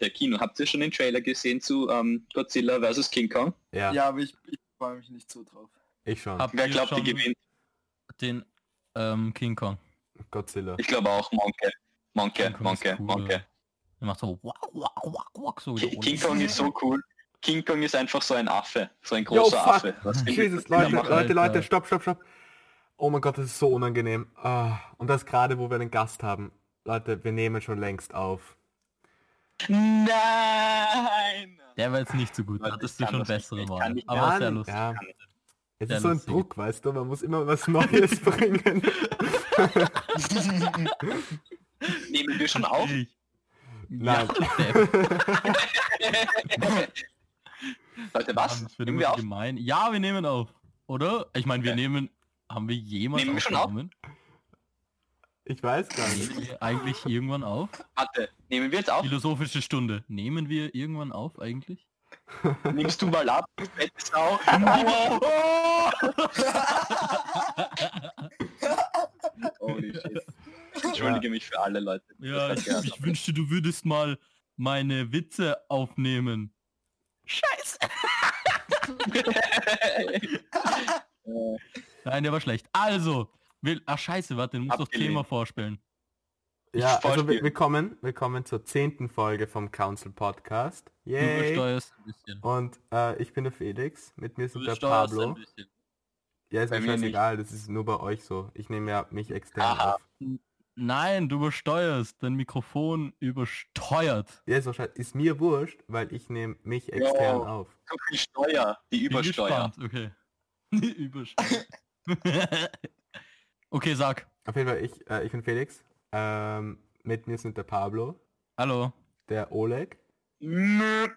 der Kino. Habt ihr schon den Trailer gesehen zu ähm, Godzilla vs. King Kong? Ja, Ja, aber ich, ich freue mich nicht so drauf. ich schon. Habt Wer glaubt, die schon gewinnt? den ähm, King Kong? Godzilla. Ich glaube auch Monke. Monke, King Kong ist Monke, cool, Monke. ja. Der macht so wack, wack, wack, wack, so wie der Ki- Ole. King Kong ist so cool. King Kong ist einfach so ein Affe. So ein Yo, großer fuck. Affe. Jesus, Leute? Leute, Leute, Alter. stopp, stopp, stopp. Oh mein Gott, das ist so unangenehm. Ah, und das gerade, wo wir einen Gast haben. Leute, wir nehmen schon längst auf. Nein! Der war jetzt nicht so gut. Hattest du schon bessere Wahl. Aber sehr lustig. Ja. Es Sehr ist so ein lustig. Druck, weißt du, man muss immer was Neues bringen. Nehmen wir schon auf? Nein. Leute, was? Wird Nehmen wir auf? gemein. Ja, wir nehmen auf. Oder? Ich meine, wir Ja. nehmen... Haben wir jemals Nehmen wir schon auf? Ich weiß gar nicht. Nehmen wir eigentlich irgendwann auf? Warte, nehmen wir jetzt auf? Philosophische Stunde. Nehmen wir irgendwann auf eigentlich? Nimmst du mal ab, du fette Sau. Holy shit. Ich entschuldige mich für alle Leute. Ja, ich, ich wünschte, du würdest mal meine Witze aufnehmen. Scheiße. Nein, der war schlecht. Also, will, ach scheiße, warte, du musst das Abgelehnt. Thema vorstellen. Ja, also willkommen, willkommen zur zehnten Folge vom Council Podcast. Du Yay! besteuerst ein bisschen. Und äh, ich bin der Felix, mit mir Du sind der Pablo. ein bisschen. Ja, ist Bei mir scheißegal, das ist nur bei euch so. Ich nehme ja mich extern Aha. auf. Nein, du übersteuerst. Dein Mikrofon übersteuert. Ja, ist, auch scheiß- ist mir wurscht, weil ich nehme mich extern Jo. auf. viel Steuer, die Übersteuer. Okay. Übersteuer. okay, sag. Auf jeden Fall, ich, äh, ich bin Felix. Ähm, mit mir sind der Pablo, Hallo. der Oleg Nö.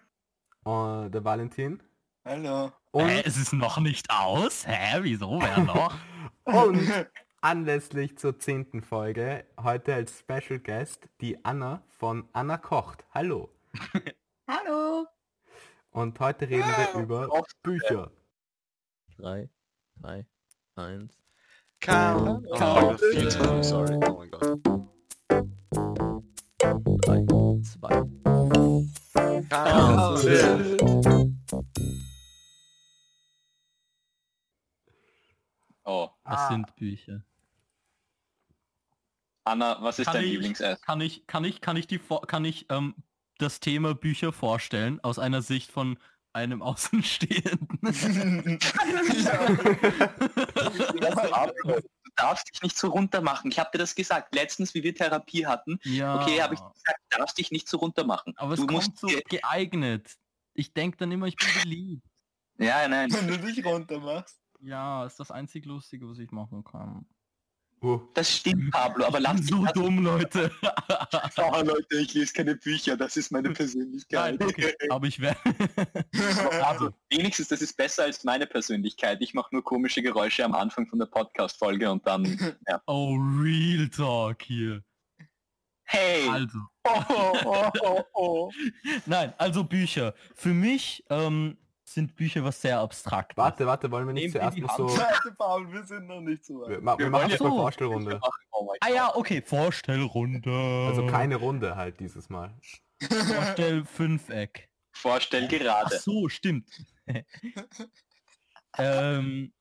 und der Valentin. Hallo. Und, Hä, es ist noch nicht aus? Hä, wieso? Wer noch? und anlässlich zur zehnten Folge heute als Special Guest die Anna von Anna Kocht. Hallo. Hallo. Und heute reden wir über. Bücher. 3, 2, 1. Count. Count. Oh, viel zu früh, sorry. Oh mein Gott. 3, 2. Count. Oh, Was Ah. sind Bücher? Anna, was ist Kann dein ich- Lieblingsessen? Kann ich, kann ich, kann ich die, kann ich ähm, das Thema Bücher vorstellen aus einer Sicht von einem Außenstehenden? Du darfst dich nicht so runter machen. Ich habe dir das gesagt. Letztens, wie wir Therapie hatten. ja. Okay, habe ich gesagt, du darfst dich nicht so runter machen. Aber es du kommt so geeignet. Ich denke dann immer, ich bin beliebt. Ja, nein. Wenn du dich runter machst. Ja, ist das einzig Lustige, was ich machen kann. Uh, Das stimmt, Pablo, aber bin so dumm, Leute. Oh, Leute, ich lese keine Bücher, das ist meine Persönlichkeit. Nein, okay, aber ich werde... Also, wenigstens, das ist besser als meine Persönlichkeit. Ich mache nur komische Geräusche am Anfang von der Podcast-Folge und dann, ja. oh, Real Talk hier. Hey! Also, Oh, oh, oh, oh. nein, also Bücher. Für mich ähm, sind Bücher was sehr abstrakt. warte, warte, wollen wir nicht Nehmen wir zuerst die mal so... Warte, Paul, wir sind noch nicht so Wir, weit. ma- wir Wir machen jetzt ja- mal. Vorstellrunde. Oh Ah ja, okay, Vorstellrunde. Also keine Runde halt dieses Mal. Vorstell-Fünfeck. Vorstell Ach gerade. so, stimmt. ähm,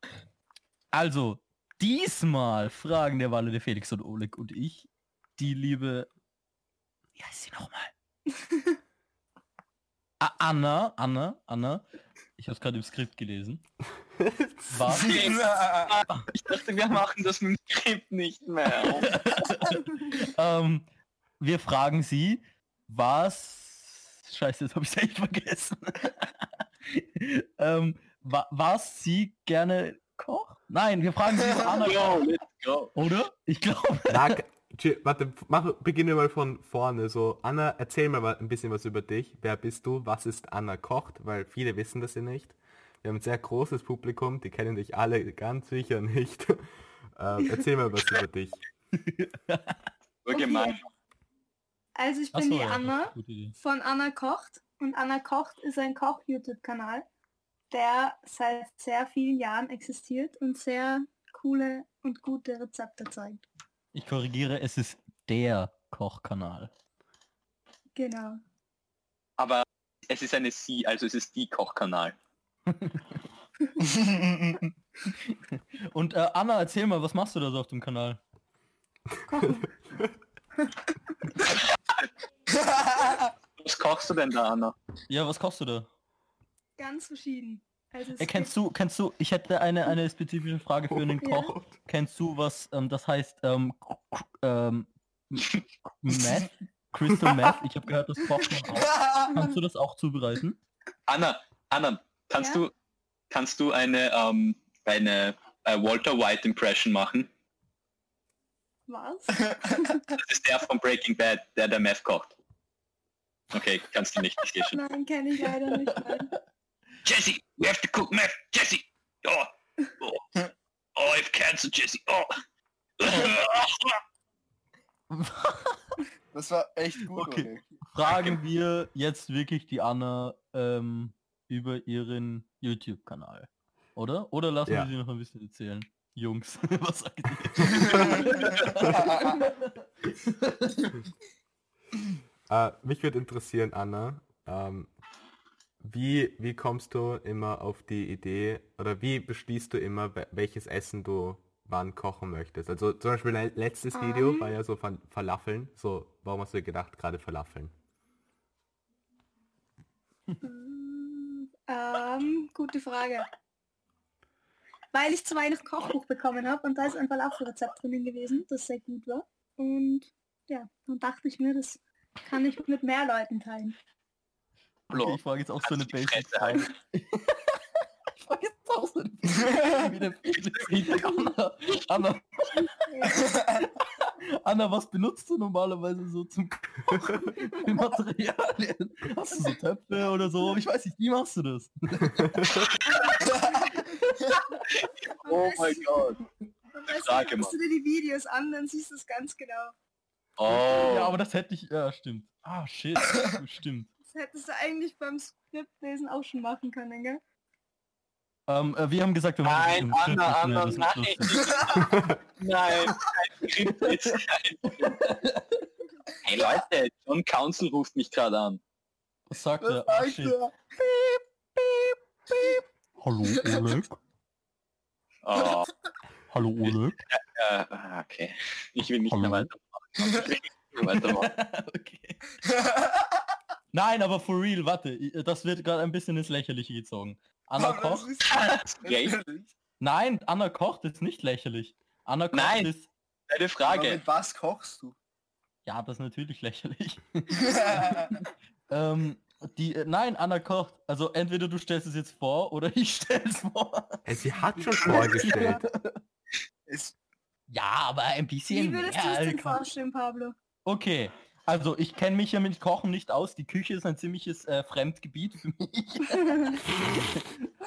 also, diesmal fragen der Walle, der Felix und Oleg und ich, die liebe... Wie heißt sie nochmal? Ah, Anna, Anna, Anna. Ich habe es gerade im Skript gelesen. Was? Ich dachte, wir machen das mit dem Skript nicht mehr. ähm, wir fragen sie, was... Scheiße, jetzt habe ich es echt vergessen. ähm, wa was sie gerne kocht? Nein, wir fragen sie, was Anna Go, kocht, oder? Ich glaube... Warte, mach, beginnen wir mal von vorne. So, Anna, erzähl mal ein bisschen was über dich. Wer bist du? Was ist Anna Kocht? Weil viele wissen das ja nicht. Wir haben ein sehr großes Publikum, die kennen dich alle ganz sicher nicht. äh, erzähl mal was über dich. So gemein. Also ich bin Achso, die Anna von Anna Kocht und Anna Kocht ist ein Koch-YouTube-Kanal, der seit sehr vielen Jahren existiert und sehr coole und gute Rezepte zeigt. Ich korrigiere, es ist der Kochkanal. Genau. Aber es ist eine Sie, also es ist die Kochkanal. Und äh, Anna, erzähl mal, was machst du da so auf dem Kanal? Kochen. Was kochst du denn da, Anna? Ja, was kochst du da? Ganz verschieden. Also Äh, kennst du, kennst du, ich hätte eine, eine spezifische Frage für einen Ja. Koch. Kennst du, was ähm, das heißt, ähm, ähm, Meth? Crystal Meth? Ich habe gehört, das kocht man auch. Kannst du das auch zubereiten? Anna, Anna, kannst Ja? du kannst du eine ähm, eine äh, Walter White Impression machen? Was? Das ist der von Breaking Bad, der der Meth kocht. Okay, kannst du nicht, ich sehe schon. Nein, kenne ich leider nicht. Nein. Jesse, we have to cook meth. Jesse. Oh. Oh, oh I have cancer, Jesse. Oh. Das war echt gut, Okay. Oleg. Fragen wir jetzt wirklich die Anna ähm, über ihren YouTube-Kanal. Oder? Oder lassen Ja. wir sie noch ein bisschen erzählen? Jungs, was sagt ihr? Äh, mich würde interessieren, Anna, ähm, wie, wie kommst du immer auf die Idee oder wie beschließt du immer, we- welches Essen du wann kochen möchtest? Also zum Beispiel dein letztes Video Ähm. war ja so Fal Falafeln. So, warum hast du gedacht, gerade Falafeln? Hm, ähm, gute Frage. Weil ich zu Weihnachten Kochbuch bekommen habe und da ist ein Falafelrezept drinnen gewesen, das sehr gut war. Und ja, dann dachte ich mir, das kann ich mit mehr Leuten teilen. Okay, ich frage jetzt auch so eine Kannst du die Basic Fresse halten? Frage. ich frage jetzt auch so eine Basic wie der Felix sieht. Anna, Anna, Anna, was benutzt du normalerweise so zum Kochen für Materialien? Hast du so Töpfe oder so? Ich weiß nicht, wie machst du das? Oh mein Gott. Frage, guckst du dir die Videos an, dann siehst du es ganz genau. Oh. Ja, aber das hätte ich, ja, stimmt. Ah, shit, stimmt. Das hättest du eigentlich beim Skriptlesen auch schon machen können, gell? Ähm, äh, wir haben gesagt, wir machen Nein, das im Anna, Anna, nein. Nein, kein. Hey Leute, John Council ruft mich gerade an. Was sagt Was er? Ah, sagt er? Hallo Oleg? Oh, Hallo Oleg? äh, okay. Ich will nicht Hallo. mehr weitermachen. Ich will nicht mehr weitermachen. okay. Nein, aber for real, warte, i- das wird gerade ein bisschen ins Lächerliche gezogen. Anna Aber lächerlich. Nein, Anna kocht ist nicht lächerlich. Anna kocht Nein. ist... Eine Aber Frage. mit was kochst du? Ja, das ist natürlich lächerlich. ähm, die, äh, nein, Anna kocht. Also entweder du stellst es jetzt vor oder ich stelle es vor. Ey, sie hat schon vorgestellt. es, Ja, aber ein bisschen Wie würdest mehr, du es denn vorstellen, Pablo? Okay, also ich kenne mich ja mit Kochen nicht aus. Die Küche ist ein ziemliches äh, Fremdgebiet für mich.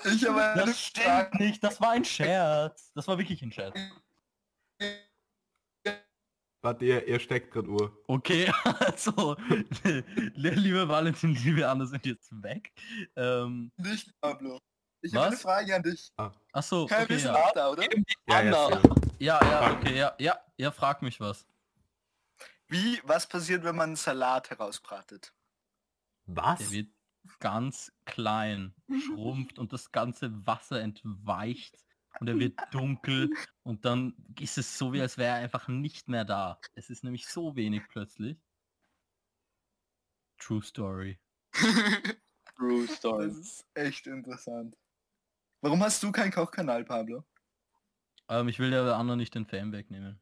ich eine Das stimmt Frage. nicht, das war ein Scherz. Das war wirklich ein Scherz. Warte, ihr, ihr steckt gerade Uhr. Okay, also, liebe Valentin, liebe Anna sind jetzt weg. Ähm, Nicht, Pablo. Ich Was? habe eine Frage an dich. ach so, Kein okay, bisschen ja. da, oder? Ja, ja. Ja, ja, okay, ja, ja, ja, frag mich was. Wie, was passiert, wenn man einen Salat herausbratet? Was? Der wird ganz klein, schrumpft und das ganze Wasser entweicht und er wird dunkel und dann ist es so, wie als wäre er einfach nicht mehr da. Es ist nämlich so wenig plötzlich. True Story. True Das Story. ist echt interessant. Warum hast du keinen Kochkanal, Pablo? Ähm, ich will der Anna nicht den Fame wegnehmen.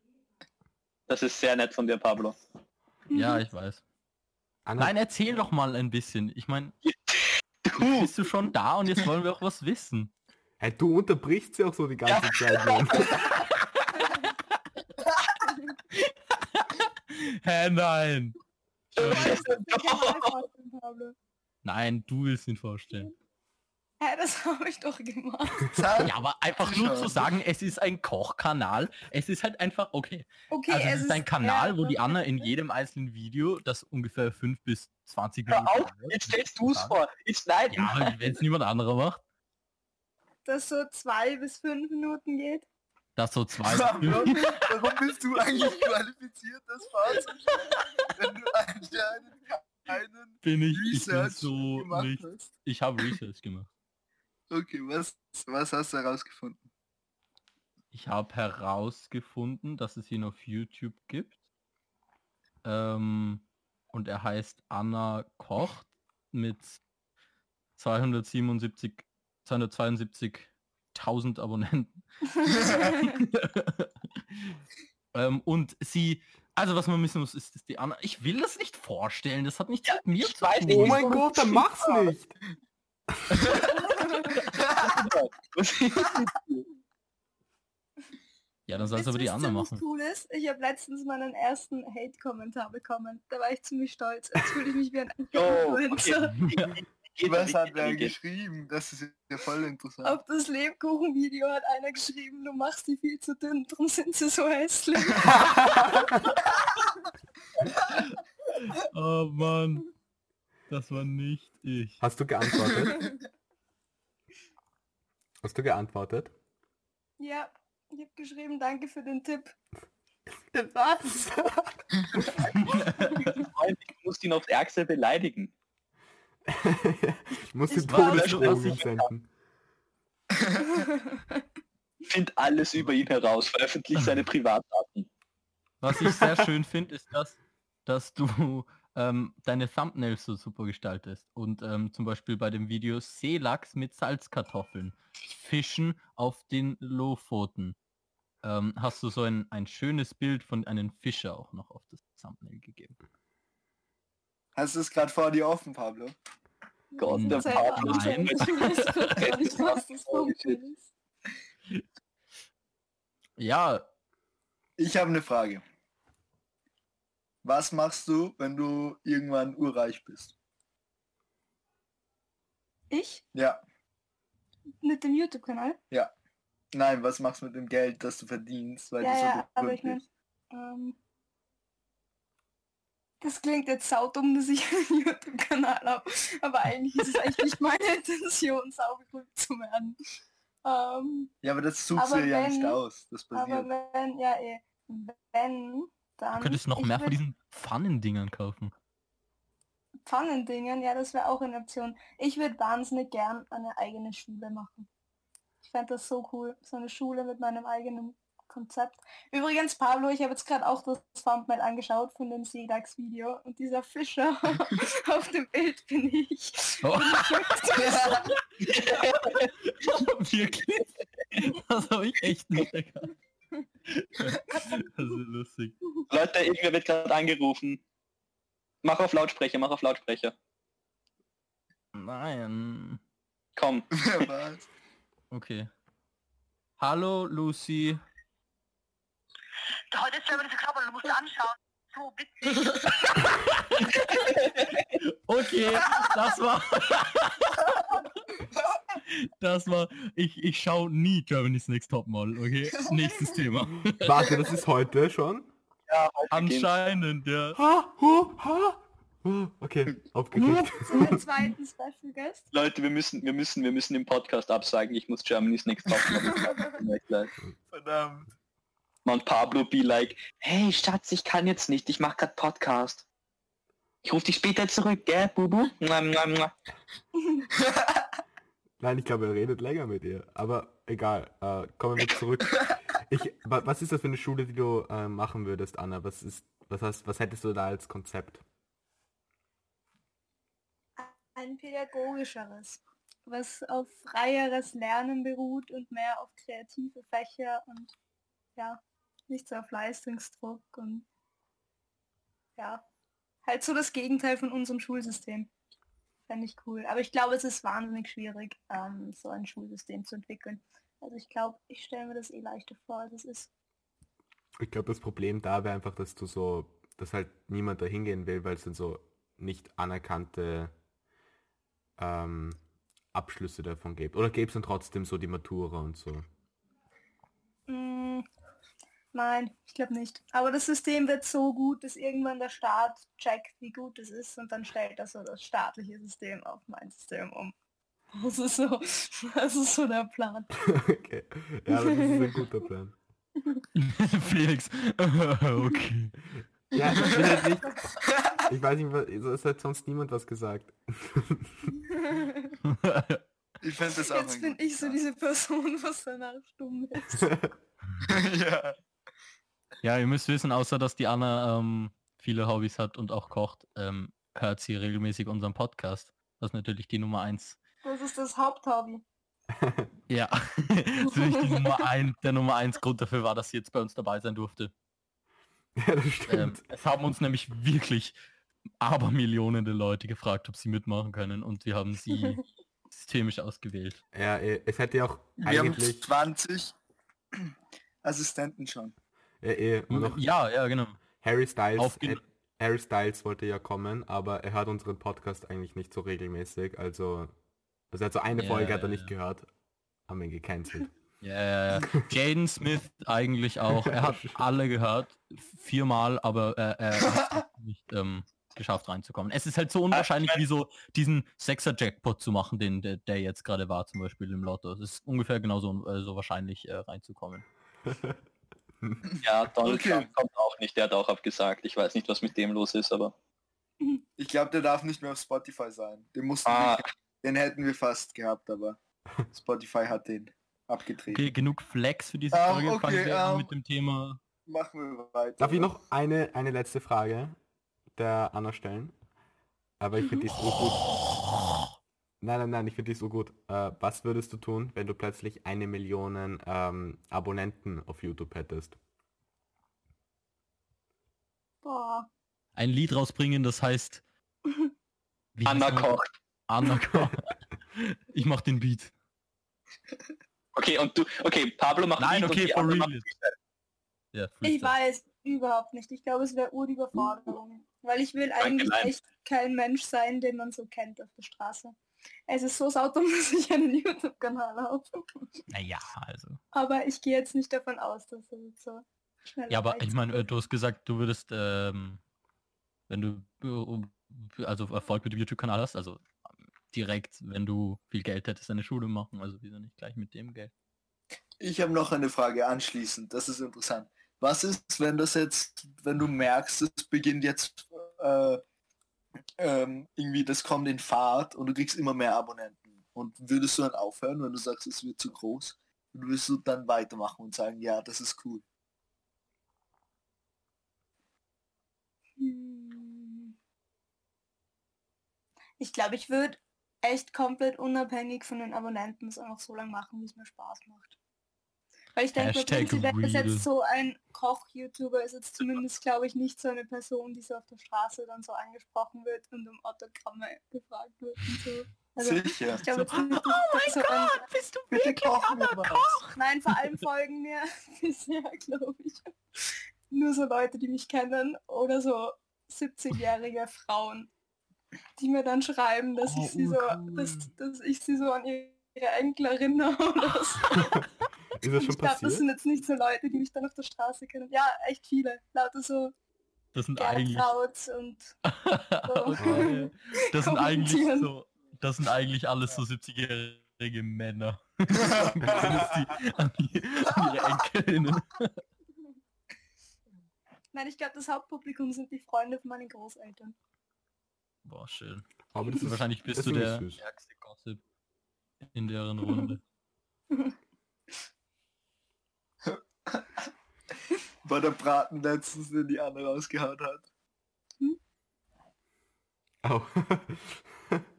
Das ist sehr nett von dir, Pablo. Ja, ich weiß. Anna, Nein, erzähl doch mal ein bisschen. Ich meine, Du, bist du schon da und jetzt wollen wir auch was wissen. hey, du unterbrichst sie auch so die ganze Zeit. Mann. Hä, nein. Nein, du willst ihn vorstellen. Hä, das habe ich doch gemacht. Ja, aber einfach nur zu sagen, es ist ein Kochkanal. Es ist halt einfach, okay. Okay, Also es ist ein Kanal, ja, wo die. Anna in jedem einzelnen Video, das ungefähr 5 bis 20 hör Minuten auf, dauert, jetzt stellst du es vor. Jetzt nein. Ja, wenn es niemand anderer macht, das so zwei bis fünf Minuten geht. das so zwei fünf. warum bist du eigentlich qualifiziert, das vorzustellen, wenn du einen einen Bin ich, ich bin Research so gemacht nicht. hast? Ich habe Research gemacht. Okay, was, was hast du herausgefunden? Ich habe herausgefunden, dass es ihn auf YouTube gibt. Ähm, und er heißt Anna Kocht mit 277, 272.000 Abonnenten. ähm, und sie, also was man wissen muss, ist, ist die Anna. Ich will das nicht vorstellen, das hat nichts mit mir zu tun. nicht, Oh mein Gott, dann mach's nicht! Ja, dann soll es aber die ziemlich machen. cool ist? Ich habe letztens meinen ersten Hate-Kommentar bekommen. Da war ich ziemlich stolz. Jetzt fühle ich mich wie ein Oh, Influencer. okay. Was hat er geht. geschrieben? Das ist ja voll interessant. Auf das Lebkuchen-Video hat einer geschrieben, du machst sie viel zu dünn, drum sind sie so hässlich. Oh Mann, das war nicht ich. Hast du geantwortet? Hast du geantwortet? ja, ich habe geschrieben, danke für den Tipp. Was? Ich muss ihn aufs Ärgste beleidigen. ich muss die Todesdrohung senden. Find alles über ihn heraus, veröffentlicht seine Privatdaten. Was ich sehr schön finde, ist das, dass du ähm, deine Thumbnails so super gestaltest. Und ähm, zum Beispiel bei dem Video Seelachs mit Salzkartoffeln. Fischen auf den Lofoten. Ähm, hast du so ein, ein schönes Bild von einem Fischer auch noch auf das Thumbnail gegeben. Hast du es gerade vor dir offen, Pablo? Gott, der Pablo. Nein. ich weiß gar nicht, was das Holy Problem ist. Ja, Ich habe eine Frage. Was machst du, wenn du irgendwann urreich bist? Ich? Ja. Mit dem YouTube-Kanal? Nein, was machst du mit dem Geld, das du verdienst, weil Ja, du so ja, aber berühmt ich mein, bist? ähm, das klingt jetzt saudumm, dass ich einen YouTube-Kanal habe, aber eigentlich ist es echt nicht meine Intention, sauberühmt zu werden. Ähm, Ja, aber das suchst du aber dir ja nicht wenn- aus. Das aber passiert. wenn, ja eh, wenn, dann... du könntest noch mehr von diesen Pfannendingern kaufen. Pfannendingen, ja, das wäre auch eine Option. Ich würde wahnsinnig gern eine eigene Schule machen. Ich fände das so cool, so eine Schule mit meinem eigenen Konzept. Übrigens, Pablo, ich habe jetzt gerade auch das Thumbnail angeschaut von dem Seelachs-Video und dieser Fischer auf dem Bild bin ich. Oh. Wirklich? Das habe ich echt nicht erkannt. Das ist lustig. Leute, irgendwer wird gerade angerufen. Mach auf Lautsprecher, mach auf Lautsprecher. Nein. Komm. Wer war's? Okay. Hallo Lucy. Heute ist Germany's Next Topmodel, du musst anschauen. So witzig. Okay, das war. Das war. Ich, ich schaue nie Germany's Next Topmodel, okay? Nächstes Thema. Warte, das ist heute schon? Ja. Anscheinend, ja. Ha, hu, ha. Okay, aufgeregt. Zum zweiten Special Guest. Leute, wir müssen, wir müssen, wir müssen den Podcast absagen. Ich muss Germany's Next Top Verdammt. Und Pablo be like, hey Schatz, ich kann jetzt nicht, ich mach grad Podcast. Ich rufe dich später zurück, gell, Bubu? Nein, ich glaube, er redet länger mit ihr. Aber egal, äh, kommen wir zurück. Ich, wa- was ist das für eine Schule, die du äh, machen würdest, Anna? Was ist, was hast, was hättest du da als Konzept? Ein pädagogischeres, was auf freieres Lernen beruht und mehr auf kreative Fächer und ja, nicht so auf Leistungsdruck und ja, halt so das Gegenteil von unserem Schulsystem. Fände ich cool. Aber ich glaube, es ist wahnsinnig schwierig, ähm, so ein Schulsystem zu entwickeln. Also ich glaube, ich stelle mir das eh leichter vor, als es ist. Ich glaube, das Problem da wäre einfach, dass du so, dass halt niemand da hingehen will, weil es dann so nicht anerkannte ähm, Abschlüsse davon gibt. Oder gäbe es dann trotzdem so die Matura und so? Nein, ich glaube nicht. Aber das System wird so gut, dass irgendwann der Staat checkt, wie gut es ist und dann stellt er so das staatliche System auf mein System um. Das ist so, das ist so der Plan. okay. Ja, aber das ist ein guter Plan. Felix. okay. Ja, ich bin halt nicht. Ich weiß nicht, ist halt sonst niemand was gesagt. Ich finde das auch Jetzt bin ich so diese Person, was danach stumm ist. Ja. Ja, ihr müsst wissen, außer dass die Anna ähm, viele Hobbys hat und auch kocht, ähm, hört sie regelmäßig unseren Podcast. Das ist natürlich die Nummer eins. Das ist das Haupthobby. Ja, das ist wirklich die Nummer ein, der Nummer eins Grund dafür war, dass sie jetzt bei uns dabei sein durfte. ja, das Ähm, stimmt. es haben uns nämlich wirklich Abermillionen Leute gefragt, ob sie mitmachen können und wir haben sie systemisch ausgewählt. Ja, es hätte ja auch Wir haben eigentlich. 20 Assistenten schon. Ja, und auch Ja, ja, genau. Harry Styles. Aufge- äh, Harry Styles wollte ja kommen, aber er hört unseren Podcast eigentlich nicht so regelmäßig. Also, also er hat so eine Ja, Folge hat er nicht gehört. Haben wir ihn gecancelt. Ja, ja, ja. Jaden Smith eigentlich auch. Er hat alle gehört, viermal, aber äh, er hat nicht ähm, geschafft reinzukommen. Es ist halt so unwahrscheinlich, wie so diesen Sechser-Jackpot zu machen, den der, der jetzt gerade war, zum Beispiel im Lotto. Es ist ungefähr genauso äh, so wahrscheinlich äh, reinzukommen. Ja, Donald Okay. Trump kommt auch nicht, der hat auch abgesagt. Ich weiß nicht, was mit dem los ist, aber... Ich glaube, der darf nicht mehr auf Spotify sein. Den mussten Ah. wir, den hätten wir fast gehabt, aber Spotify hat den abgetreten. Okay, genug Flex für diese Ähm, Folge. okay, Fangen wir an ähm, mit dem Thema. Machen wir weiter. Darf ich noch eine, eine letzte Frage der Anna stellen? Aber ich finde die so gut. Nein, nein, nein, ich finde die so gut. Äh, was würdest du tun, wenn du plötzlich eine Million ähm, Abonnenten auf YouTube hättest? Boah. Ein Lied rausbringen, das heißt... Wie Anna kocht. Anna kocht. Ich mach den Beat. Okay, und du... Okay, Pablo macht Nein, Lied und okay, for real. macht Freestyle. Ja, Ich weiß überhaupt nicht. Ich glaube, es wäre Urüberforderung. Weil ich will eigentlich echt kein Mensch sein, den man so kennt auf der Straße. Es ist so saudumm, dass ich einen YouTube-Kanal habe. Naja, also. Aber ich gehe jetzt nicht davon aus, dass er jetzt so schnell Ja, aber ich meine, du hast gesagt, du würdest, ähm, wenn du also Erfolg mit dem YouTube-Kanal hast, also direkt, wenn du viel Geld hättest, eine Schule machen, also wieso nicht gleich mit dem Geld? Ich habe noch eine Frage anschließend. Das ist interessant. Was ist, wenn das jetzt, wenn du merkst, es beginnt jetzt äh, ähm, irgendwie, das kommt in Fahrt und du kriegst immer mehr Abonnenten. Und würdest du dann aufhören, wenn du sagst, es wird zu groß? Und würdest du dann weitermachen und sagen, ja, das ist cool. Hm. Ich glaube, ich würde echt komplett unabhängig von den Abonnenten es einfach so lange machen, wie es mir Spaß macht. Weil ich denke, prinzipiell ist jetzt so ein Koch-YouTuber, ist jetzt zumindest, glaube ich, nicht so eine Person, die so auf der Straße dann so angesprochen wird und um Autogramme gefragt wird und so. Also, Sicher. ich glaube jetzt oh das so ein, bist du Bitte kochen wir was. Nein, vor allem folgen mir bisher, glaube ich, nur so Leute, die mich kennen oder so 70-jährige Frauen, die mir dann schreiben, dass Oh, ich sie so, dass, dass ich sie so an ihre Enkel erinnere oder so. Ist das schon ich glaube, das sind jetzt nicht so Leute, die mich dann auf der Straße kennen. Ja, echt viele. Lauter so Das sind eigentlich, und okay. das sind eigentlich so, das sind eigentlich alles so 70-jährige Männer. Die an, die, an ihre Enkelinnen. Nein, ich glaube, das Hauptpublikum sind die Freunde von meinen Großeltern. Boah, schön. Aber das ist, Wahrscheinlich bist das du der stärkste Gossip in deren Runde. War der Braten letztens, den die Anne rausgehauen hat. Au.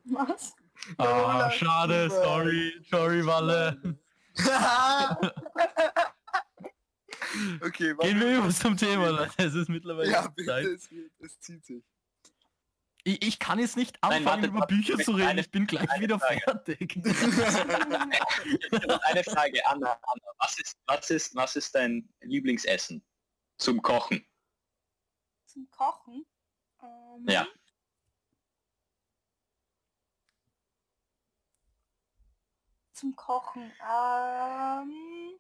Was? Ah, schade, sorry, sorry, Walle. okay, Gehen wir über zum Thema, Leute. Es ist mittlerweile Ja, bitte, Zeit. es, es zieht sich. Ich, ich kann jetzt nicht Nein, anfangen, warte, über warte, Bücher zu reden. eine- Ich bin gleich wieder Frage. fertig. Eine Frage, Anna. Anna was, ist, was, ist, was ist dein Lieblingsessen zum Kochen? Zum Kochen? Ähm, Ja. Zum Kochen. Ähm,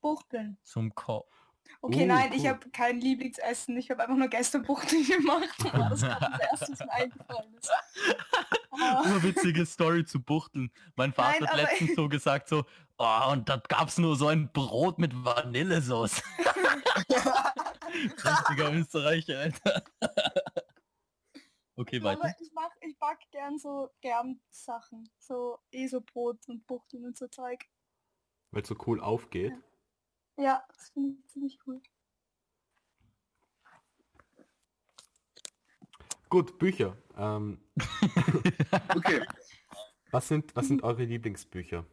Buchteln. Zum Ko Okay, Uh, nein, ich cool. habe kein Lieblingsessen. Ich habe einfach nur gestern Buchteln gemacht. Das war das erste, was mir eingefallen ist. Ah, urwitzige Story zu Buchteln. Mein Vater Nein, hat letztens so gesagt so, oh, und da gab's nur so ein Brot mit Vanillesoße. Richtiger Österreicher, Alter. Okay, Aber weiter. ich mach, ich back gern so Germsachen. So eh so Brot und Buchteln und so Zeug. Weil es so cool aufgeht. Ja, das finde ich ziemlich cool. Gut, Bücher. Ähm, Okay, was sind, was sind eure Lieblingsbücher?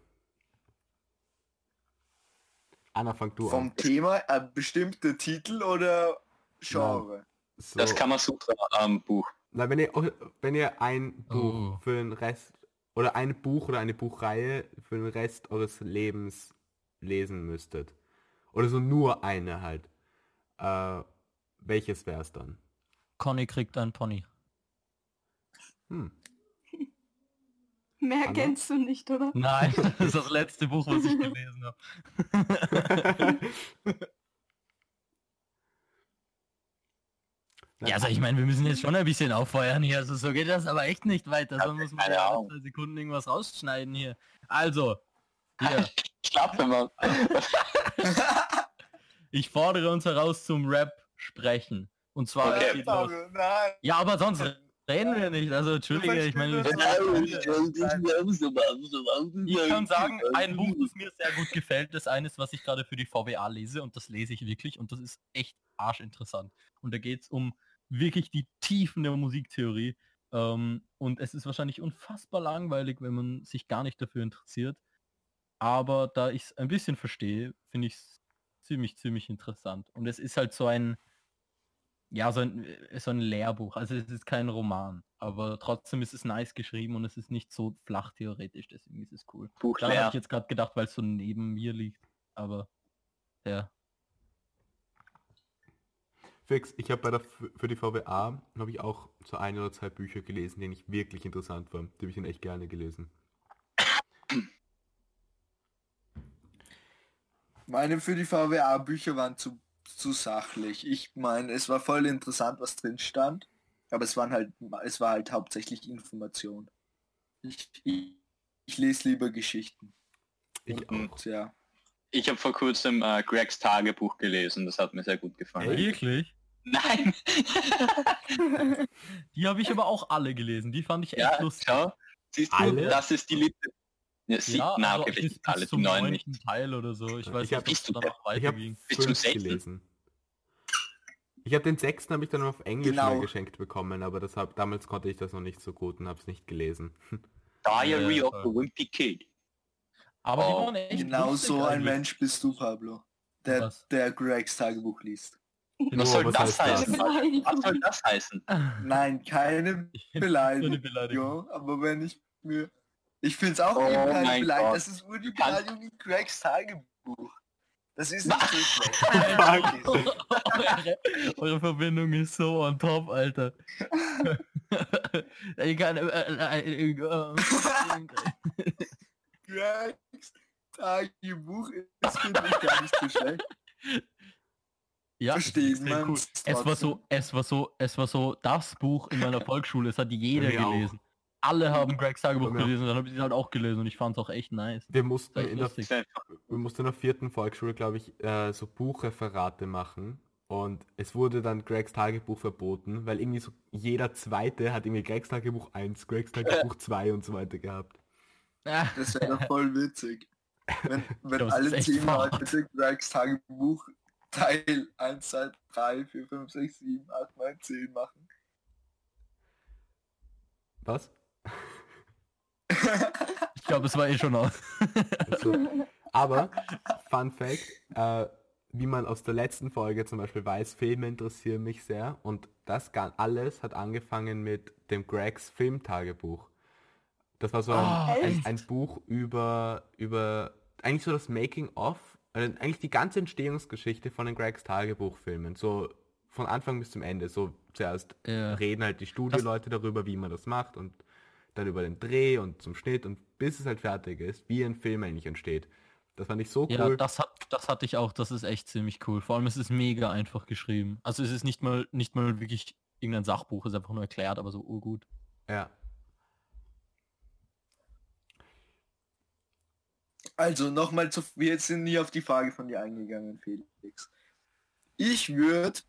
Anna, fang du vom an. Thema ein bestimmter Titel oder Genre? So, Das Kamasutra ähm, Buch. na, wenn ihr, wenn ihr ein Buch Oh. für den Rest oder ein Buch oder eine Buchreihe für den Rest eures Lebens lesen müsstet. Oder so nur eine halt. Äh, welches wäre es dann? Conny kriegt ein Pony. Hm. Mehr Anna? kennst du nicht, oder? Nein, das ist das letzte Buch, was ich gelesen habe. Ja, also ich meine, wir müssen jetzt schon ein bisschen auffeuern hier. Also so geht das aber echt nicht weiter. Sonst muss man ja alle zwei Sekunden irgendwas rausschneiden hier. Also, hier, Schlafe mal. ich fordere uns heraus zum Rap sprechen. Und zwar Okay. Ja, aber sonst reden wir nicht. Also entschuldige, ich meine, Ich kann sagen, ein Buch, das mir sehr gut gefällt, ist eines, was ich gerade für die VWA lese und das lese ich wirklich und das ist echt arschinteressant. Und da geht es um wirklich die Tiefen der Musiktheorie ähm, und es ist wahrscheinlich unfassbar langweilig, wenn man sich gar nicht dafür interessiert. Aber da ich es ein bisschen verstehe, finde ich es ziemlich, ziemlich interessant. Und es ist halt so ein, ja, so ein, äh, so ein Lehrbuch. Also es ist kein Roman, aber trotzdem ist es nice geschrieben und es ist nicht so flach theoretisch, deswegen ist es cool. Buch Da habe ich jetzt gerade gedacht, weil es so neben mir liegt. Aber ja. Fix, ich habe bei der für die VWA habe ich auch so ein oder zwei Bücher gelesen, die ich wirklich interessant waren. Die habe ich dann echt gerne gelesen. Meine für die VWA-Bücher waren zu, zu sachlich. Ich meine, es war voll interessant, was drin stand, aber es waren halt, es war halt hauptsächlich Information. Ich, ich, ich lese lieber Geschichten. Ich auch. Ja. Ich habe vor kurzem äh, Gregs Tagebuch gelesen, das hat mir sehr gut gefallen. Wirklich? Nein! Die habe ich aber auch alle gelesen. Die fand ich echt ja, lustig. schau. Siehst du, Alle? das ist die Lippe. Ja, sie, Ja, na, also nicht bis alle, die zum neuen neunten nicht. Teil oder so. Ich weiß ich hab- nicht, ob es dann noch Ich habe weiterging. Bis zum sechsten? gelesen. Ich habe den sechsten habe ich dann auf Englisch Genau. mal geschenkt bekommen, aber das hab, damals konnte ich das noch nicht so gut und habe es nicht gelesen. Diary Ja, of the Wimpy Kid. Aber Oh, Genau so ein. Mensch bist du, Pablo. Der, Was? der Gregs Tagebuch liest. Genau, Was soll was das heißen? Was soll das heißen? Nein, keine Ich. Beleidigung. aber wenn ich mir... Ich finde es auch Oh mein Beleidigung. Gott. Das ist nur die Kann- Beleidigung in Gregs Tagebuch. Das ist nicht so schlecht. eure, eure Verbindung ist so on top, Alter. ich kann, äh, äh, äh, äh, Gregs Tagebuch ist finde ich gar nicht so schlecht. ja, es Versteht war so, es war so, es war so das Buch in meiner Volksschule. Es hat jeder mir auch. Alle haben Gregs Tagebuch auch. gelesen, dann habe ich es halt auch gelesen und ich fand es auch echt nice. Wir mussten in der, wir mussten in der vierten Volksschule, glaube ich, äh, so Buchreferate machen. Und es wurde dann Gregs Tagebuch verboten, weil irgendwie so jeder zweite hat irgendwie Gregs Tagebuch 1, Gregs Tagebuch 2 und so weiter gehabt. Das wäre doch voll witzig. Wenn, wenn alle echt zehn hart. Leute Gregs Tagebuch Teil 1, 2, 3, 4, 5, 6, 7, 8, 9, 10 machen. Was? ich glaube, es war eh schon aus. Also, aber, Fun Fact, äh, wie man aus der letzten Folge zum Beispiel weiß, Filme interessieren mich sehr und das alles hat angefangen mit dem Gregs Filmtagebuch. Das war so ein, Ah, ein, ein Buch über, über eigentlich so das Making of, äh, eigentlich die ganze Entstehungsgeschichte von den Gregs Tagebuchfilmen, so von Anfang bis zum Ende. So zuerst Ja. reden halt die Studioleute darüber, wie man das macht und dann über den Dreh und zum Schnitt und bis es halt fertig ist, wie ein Film eigentlich entsteht. Das fand ich so Ja, cool. das, hat, das hatte ich auch. Das ist echt ziemlich cool. Vor allem es ist mega einfach geschrieben. Also es ist nicht mal, nicht mal wirklich irgendein Sachbuch, es ist einfach nur erklärt, aber so urgut. Ja. Also nochmal zu, wir sind nie auf die Frage von dir eingegangen, Felix. Ich würde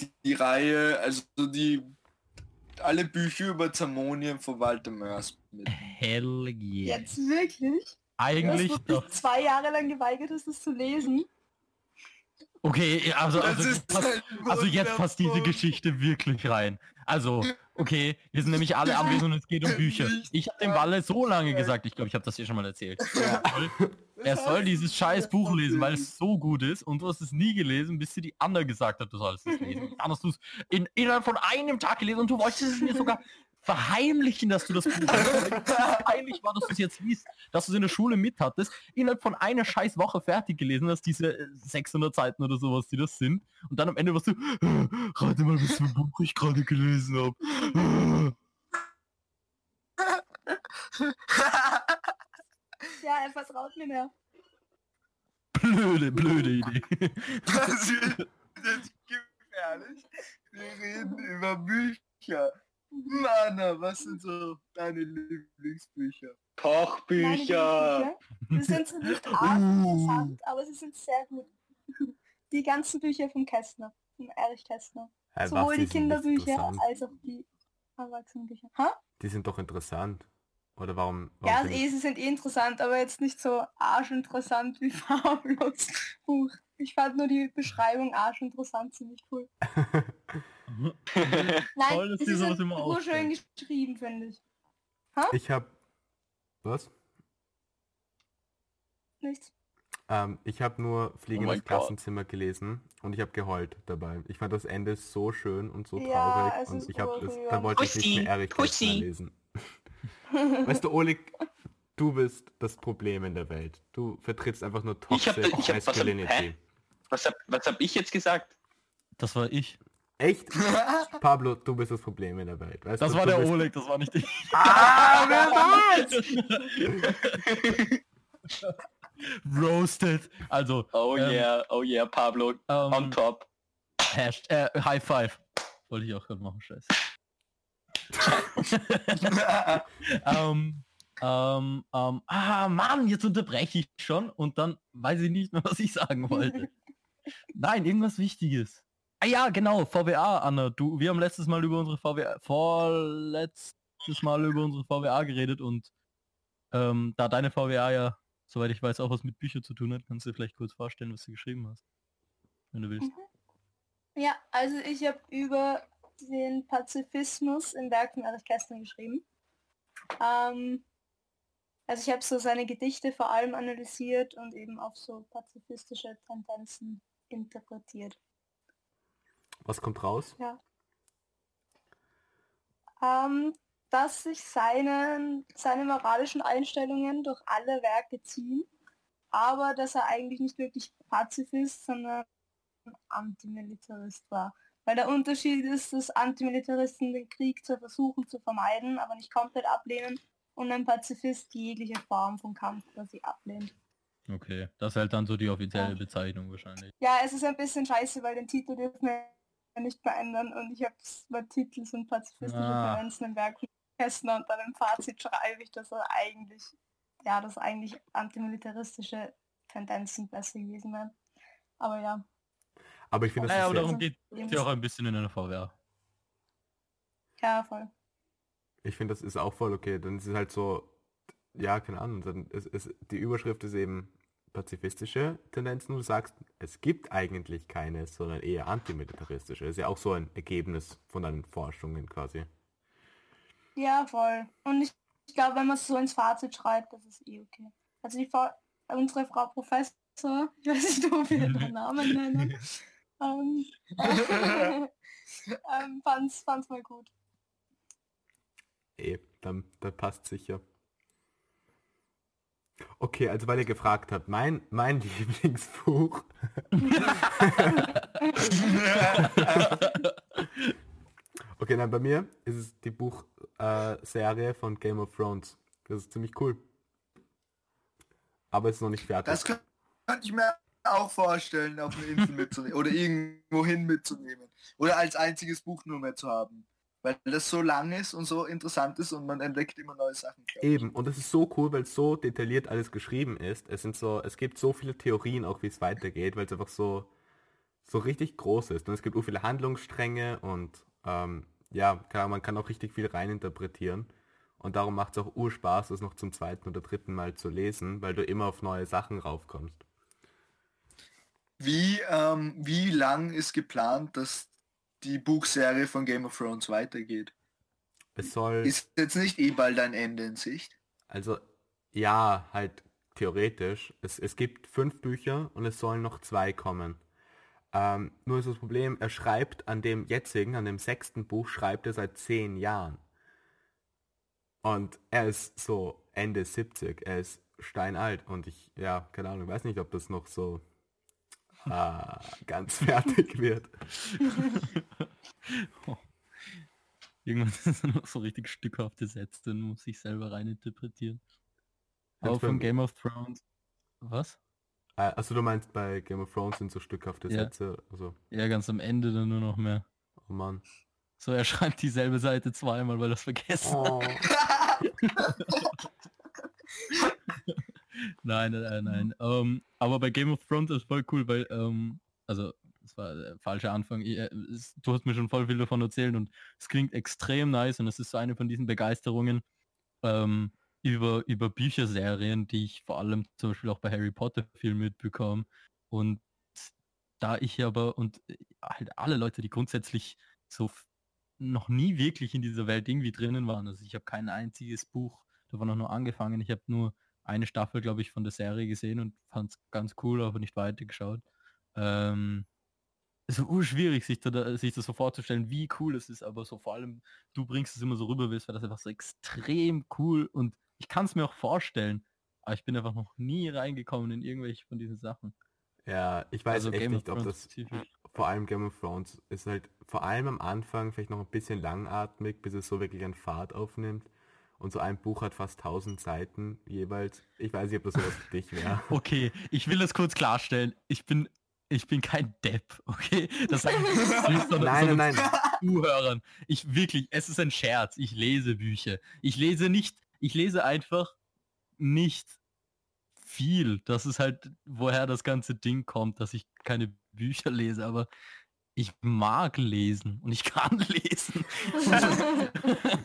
die, die Reihe, also die alle Bücher über Zermonien von Walter Mörs mit. Hell yeah. Jetzt wirklich? Eigentlich du doch. dich zwei Jahre lang geweigert hast, das zu lesen. Okay, also, also, ein also jetzt passt diese. Geschichte wirklich rein. Also, okay, wir sind nämlich alle anwesend und es geht um Bücher. Ich habe dem Walle so lange gesagt, ich glaube, ich habe das hier schon mal erzählt. Er soll, er soll dieses scheiß Buch lesen, weil es so gut ist und du hast es nie gelesen, bis dir die Anna gesagt hat, du sollst es lesen. Dann hast du es in, innerhalb von einem Tag gelesen und du wolltest es mir sogar verheimlichen, dass du das Buch Eigentlich war, dass du es jetzt liest, dass du es in der Schule mit hattest, innerhalb von einer scheiß Woche fertig gelesen hast, diese äh, 600 Seiten oder sowas, die das sind. Und dann am Ende warst du, "Äh, rate mal, was für ein Buch ich gerade gelesen habe. Ja, er vertraut mir mehr. blöde, blöde Idee. Das jetzt gefährlich. Wir reden über Bücher. Mann, was sind so deine Lieblingsbücher? Meine Kochbücher. Lieblingsbücher. Die sind so nicht arg interessant, aber sie sind sehr gut. Die ganzen Bücher vom Kästner, vom Erich Kästner. Hey, Sowohl die Kinderbücher als auch die Erwachsenenbücher. Ha? Die sind doch interessant. Oder warum? warum Ja, eh, sie sind eh interessant, aber jetzt nicht so arschinteressant wie Pablos Buch. Ich fand nur die Beschreibung arschinteressant ziemlich cool. Nein, Toll, dass sowas sind immer nur schön geschrieben, finde ich. ich habe was? Nichts. Ähm, ich habe nur Fliegen Oh ins Klassenzimmer gelesen und ich habe geheult dabei. Ich fand das Ende so schön und so Ja, traurig es und ist ich habe das, dann wollte ich nicht mehr Erich lesen. Weißt du, Oleg, du bist das Problem in der Welt. Du vertrittst einfach nur toxic ich hab- was hab- masculinity. Was hab, was hab ich jetzt gesagt? Das war ich. Echt? Pablo, du bist das Problem in der Welt. Weißt Das du, war du der bist- Oleg, das war nicht ich. Ah, wer war's? Roasted. Also, Oh Ähm, yeah, oh yeah, Pablo. On ähm, top. Hash, äh, High Five. Wollte ich auch gerade machen, scheiße. ähm, ähm, ähm, ah, Mann, jetzt unterbreche ich schon und dann weiß ich nicht mehr, was ich sagen wollte. Nein, irgendwas Wichtiges. Ah ja, genau, VWA, Anna. Du, wir haben letztes Mal über unsere VWA, vorletztes Mal über unsere VWA geredet und ähm, da deine VWA ja, soweit ich weiß, auch was mit Büchern zu tun hat, kannst du dir vielleicht kurz vorstellen, was du geschrieben hast. Wenn du willst. Ja, also ich habe über den Pazifismus im Werk von Erich Kästner geschrieben. Ähm, also ich habe so seine Gedichte vor allem analysiert und eben auf so pazifistische Tendenzen interpretiert. Was kommt raus? Ähm, dass sich seine, seine moralischen Einstellungen durch alle Werke ziehen, aber dass er eigentlich nicht wirklich Pazifist, sondern Antimilitarist war. Weil der Unterschied ist, dass Antimilitaristen den Krieg zu versuchen zu vermeiden, aber nicht komplett ablehnen und ein Pazifist jegliche Form von Kampf quasi ablehnt. Okay, das ist halt dann so die offizielle Ja. Bezeichnung wahrscheinlich. Ja, es ist ein bisschen scheiße, weil den Titel dürfen wir ja nicht mehr ändern und ich habe mein Titel sind pazifistische Ah. Tendenzen im Werk Kästner und dann im Fazit schreibe ich, dass er eigentlich, ja, dass eigentlich antimilitaristische Tendenzen besser gewesen wären. Aber ja. Aber ich finde, das Naja, ist aber sehr, darum geht es ja auch ein bisschen in einer VWA. Ja, voll. Ich finde, das ist auch voll okay. Dann ist es halt so, ja, keine Ahnung. Dann ist, ist, die Überschrift ist eben pazifistische Tendenzen. Du sagst, es gibt eigentlich keine, sondern eher antimilitaristische. ist ja auch so ein Ergebnis von deinen Forschungen quasi. Ja, voll. Und ich, ich glaube, wenn man es so ins Fazit schreibt, das ist eh okay. Also die Frau, unsere Frau Professor, ich weiß nicht, ob wir ihren Namen nennen, ähm, ähm, fand's, fand's mal gut. Eh, dann, dann passt sicher. Okay, also weil ihr gefragt habt, mein, mein Lieblingsbuch. okay, nein, bei mir ist es die Buchserie äh, von Game of Thrones. Das ist ziemlich cool. Aber es ist noch nicht fertig. Das könnte ich mir auch vorstellen, auf eine Insel mitzunehmen oder irgendwo hin mitzunehmen. Oder als einziges Buch nur mehr zu haben. Weil das so lang ist und so interessant ist und man entdeckt immer neue Sachen. Eben, und es ist so cool, weil es so detailliert alles geschrieben ist. Es sind so, es gibt so viele Theorien auch, wie es weitergeht, weil es einfach so, so richtig groß ist. Und es gibt so viele Handlungsstränge und ähm, ja, Ahnung, man kann auch richtig viel reininterpretieren. Und darum macht es auch urspaß, das noch zum zweiten oder dritten Mal zu lesen, weil du immer auf neue Sachen raufkommst. Wie, ähm, wie lang ist geplant, dass die Buchserie von Game of Thrones weitergeht? Es soll, Ist jetzt nicht eh bald ein Ende in Sicht? also ja, halt theoretisch. Es, es gibt fünf Bücher und es sollen noch zwei kommen. Ähm, nur ist das Problem, er schreibt an dem jetzigen, an dem sechsten Buch, schreibt er seit zehn Jahren. Und er ist so Ende 70, er ist steinalt und ich, ja, keine Ahnung, weiß nicht, ob das noch so äh, ganz fertig wird. Irgendwann sind noch so richtig stückhafte Sätze, dann muss ich selber reininterpretieren. Aber von Game of Thrones. Was? Äh, also du meinst, bei Game of Thrones sind so stückhafte Ja. Sätze, also, Ja, ganz am Ende dann nur noch mehr. oh Mann. So, er schreibt dieselbe Seite zweimal, weil er es vergessen hat. Nein, nein, nein. Ähm, aber bei Game of Thrones ist voll cool, weil, ähm, also, das war der falsche Anfang. Ich, äh, es, du hast mir schon voll viel davon erzählt und es klingt extrem nice und es ist so eine von diesen Begeisterungen ähm, über, über Bücherserien, die ich vor allem zum Beispiel auch bei Harry Potter viel mitbekomme. Und da ich aber und äh, halt alle Leute, die grundsätzlich so noch nie wirklich in dieser Welt irgendwie drinnen waren. Also ich habe kein einziges Buch davon noch nur angefangen. Ich habe nur eine Staffel, glaube ich, von der Serie gesehen und fand es ganz cool, aber nicht weitergeschaut. Ähm, es ist urschwierig, sich, da, sich das so vorzustellen, wie cool es ist, aber so vor allem, du bringst es immer so rüber, weil das einfach so extrem cool und ich kann es mir auch vorstellen, aber ich bin einfach noch nie reingekommen in irgendwelche von diesen Sachen. Ja, ich weiß Also echt nicht, ob das spezifisch. vor allem Game of Thrones ist halt vor allem am Anfang vielleicht noch ein bisschen langatmig, bis es so wirklich an Fahrt aufnimmt. Und so ein Buch hat fast 1000 Seiten jeweils. Ich weiß nicht, ob das sowas für dich wäre. Okay, ich will das kurz klarstellen. Ich bin, ich bin kein Depp, okay? Das sage ich nicht, sondern, Nein, sondern nein, nein. Zuhörern. Ich wirklich, es ist ein Scherz. Ich lese Bücher. Ich lese nicht, ich lese einfach nicht viel. Das ist halt, woher das ganze Ding kommt, dass ich keine Bücher lese, aber ich mag lesen und ich kann lesen.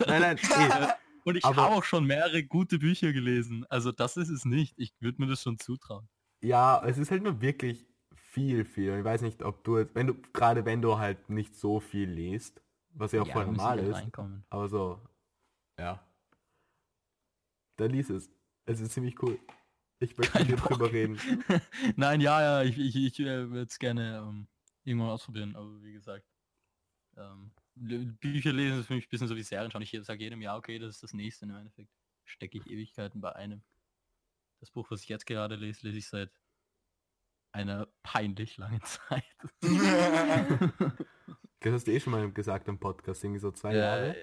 Nein, nein, eh. Und ich habe auch schon mehrere gute Bücher gelesen. Also das ist es nicht. Ich würde mir das schon zutrauen. Ja, es ist halt nur wirklich viel, viel. Ich weiß nicht, ob du jetzt, wenn du, gerade wenn du halt nicht so viel liest, was ja auch voll muss ich normal halt ist, Reinkommen. aber so, ja. Dann lies es. Es ist ziemlich cool. Ich möchte Kein mit dir drüber reden. Nein, ja, ja, ich, ich, ich äh, würde es gerne ähm, irgendwann ausprobieren, aber wie gesagt, ähm, Bücher lesen ist für mich ein bisschen so wie Serien schauen. Ich sage jedem Jahr, okay, das ist das nächste im Endeffekt. Stecke ich Ewigkeiten bei einem. Das Buch, was ich jetzt gerade lese, lese ich seit einer peinlich langen Zeit. Das hast du eh schon mal gesagt im Podcast, irgendwie so zwei Jahre.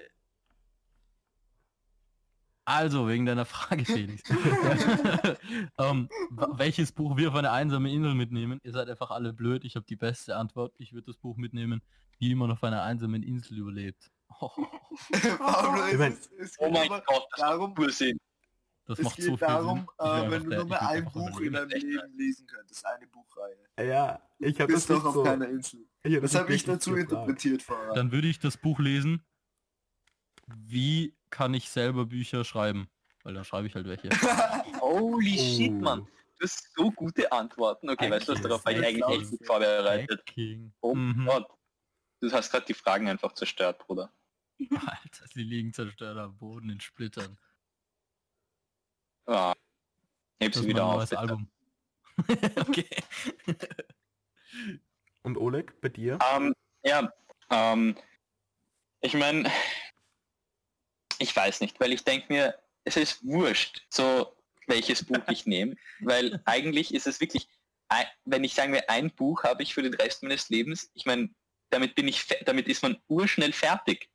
Also, wegen deiner Frage, Felix. ähm, welches Buch wir auf eine einsame Insel mitnehmen? Ihr seid einfach alle blöd. Ich habe die beste Antwort. Ich würde das Buch mitnehmen, wie man auf einer einsamen Insel überlebt. Pablo, Ich mein- es, ist, es Oh mein Gott, das darum, macht Ursinn. Das es macht geht so viel darum, Sinn. Äh, wenn du der- nur will ein Buch in deinem. Leben lesen könntest, eine Buchreihe. Ja, ich habe das doch nicht auf so. keiner Insel. hab Das nicht habe ich dazu gefragt. interpretiert vorher. Dann würde ich das Buch lesen. Wie kann ich selber Bücher schreiben? Weil dann schreibe ich halt welche. Holy shit, Oh. Mann. Du hast so gute Antworten. Okay, weißt du darauf war ich eigentlich echt gut vorbereitet. Hacking. Oh Mhm. Gott. Du hast gerade die Fragen einfach zerstört, Bruder. Alter, sie liegen zerstört am Boden in Splittern. Ah. Heb sie wieder auf. Album. okay. Und Oleg, bei dir? Ähm, ja, ähm, ich meine, ich weiß nicht, weil ich denke mir, es ist wurscht, so welches Buch ich nehme, weil eigentlich ist es wirklich, wenn ich sagen wir, ein Buch habe ich für den Rest meines Lebens, ich meine, damit bin ich, damit ist man urschnell fertig.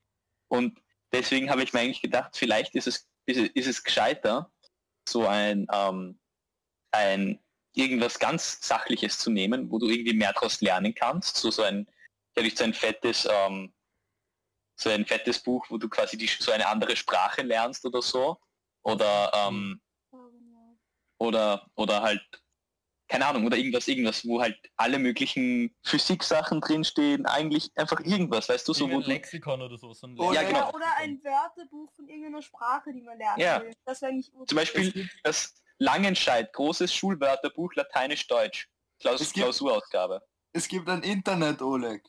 Und deswegen habe ich mir eigentlich gedacht, vielleicht ist es, ist es, ist es gescheiter, so ein, ähm, ein irgendwas ganz Sachliches zu nehmen, wo du irgendwie mehr daraus lernen kannst. So, so ein, nicht so ein fettes, ähm, so ein fettes Buch, wo du quasi die, so eine andere Sprache lernst oder so. Oder, ähm, oder, oder halt, keine Ahnung, oder irgendwas, irgendwas, wo halt alle möglichen Physiksachen drinstehen, eigentlich einfach irgendwas, weißt du, so wo Irgendein du, Lexikon oder so. so ein Oder- Ja, genau. Oder ein Wörterbuch von irgendeiner Sprache, die man lernen Ja. will. Das wäre nicht zum Beispiel das Langenscheid, großes Schulwörterbuch, Lateinisch-Deutsch, Klaus Klausurausgabe. Es gibt ein Internet, Oleg.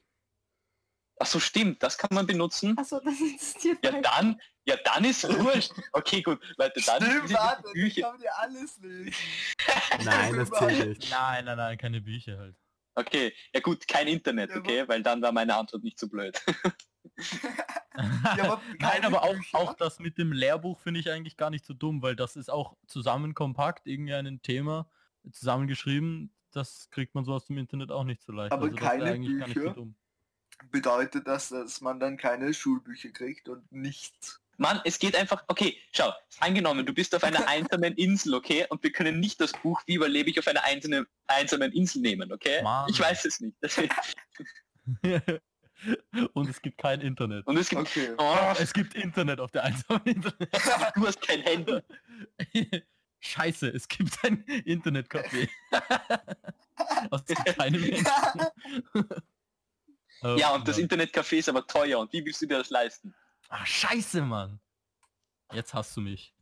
Ach so, stimmt, das kann man benutzen. Achso, das existiert Ja, nicht. dann, ja, dann ist wurscht. Okay, gut, Leute, dann Stimmt, sind warte, die ich Bücher. kann dir alles lesen. Nein, das zählt nicht. Nein, nein, nein, keine Bücher halt. Okay, ja gut, kein Internet, Ja, okay, weil dann war meine Antwort nicht so blöd. Ja, aber Nein, aber auch, Bücher? auch das mit dem Lehrbuch finde ich eigentlich gar nicht so dumm, weil das ist auch zusammen kompakt, irgendwie ein Thema zusammengeschrieben. Das kriegt man so aus dem Internet auch nicht so leicht. Aber also das wäre keine eigentlich gar nicht so Bücher? dumm. Bedeutet das, dass man dann keine Schulbücher kriegt und nichts? Mann, es geht einfach, okay, schau, angenommen, du bist auf einer einsamen Insel, okay, und wir können nicht das Buch Wie überlebe ich auf einer einzelnen, einsamen Insel nehmen, okay? Mann. Ich weiß es nicht. Und es gibt kein Internet. Und es gibt, Okay. oh, Es gibt Internet auf der einsamen Internet. du hast kein Handy. Scheiße, es gibt ein Internetcafé. Aus keinem Menschen. Oh Ja, und das Mann. Internetcafé ist aber teuer und wie willst du dir das leisten? Ah, scheiße, Mann. Jetzt hast du mich.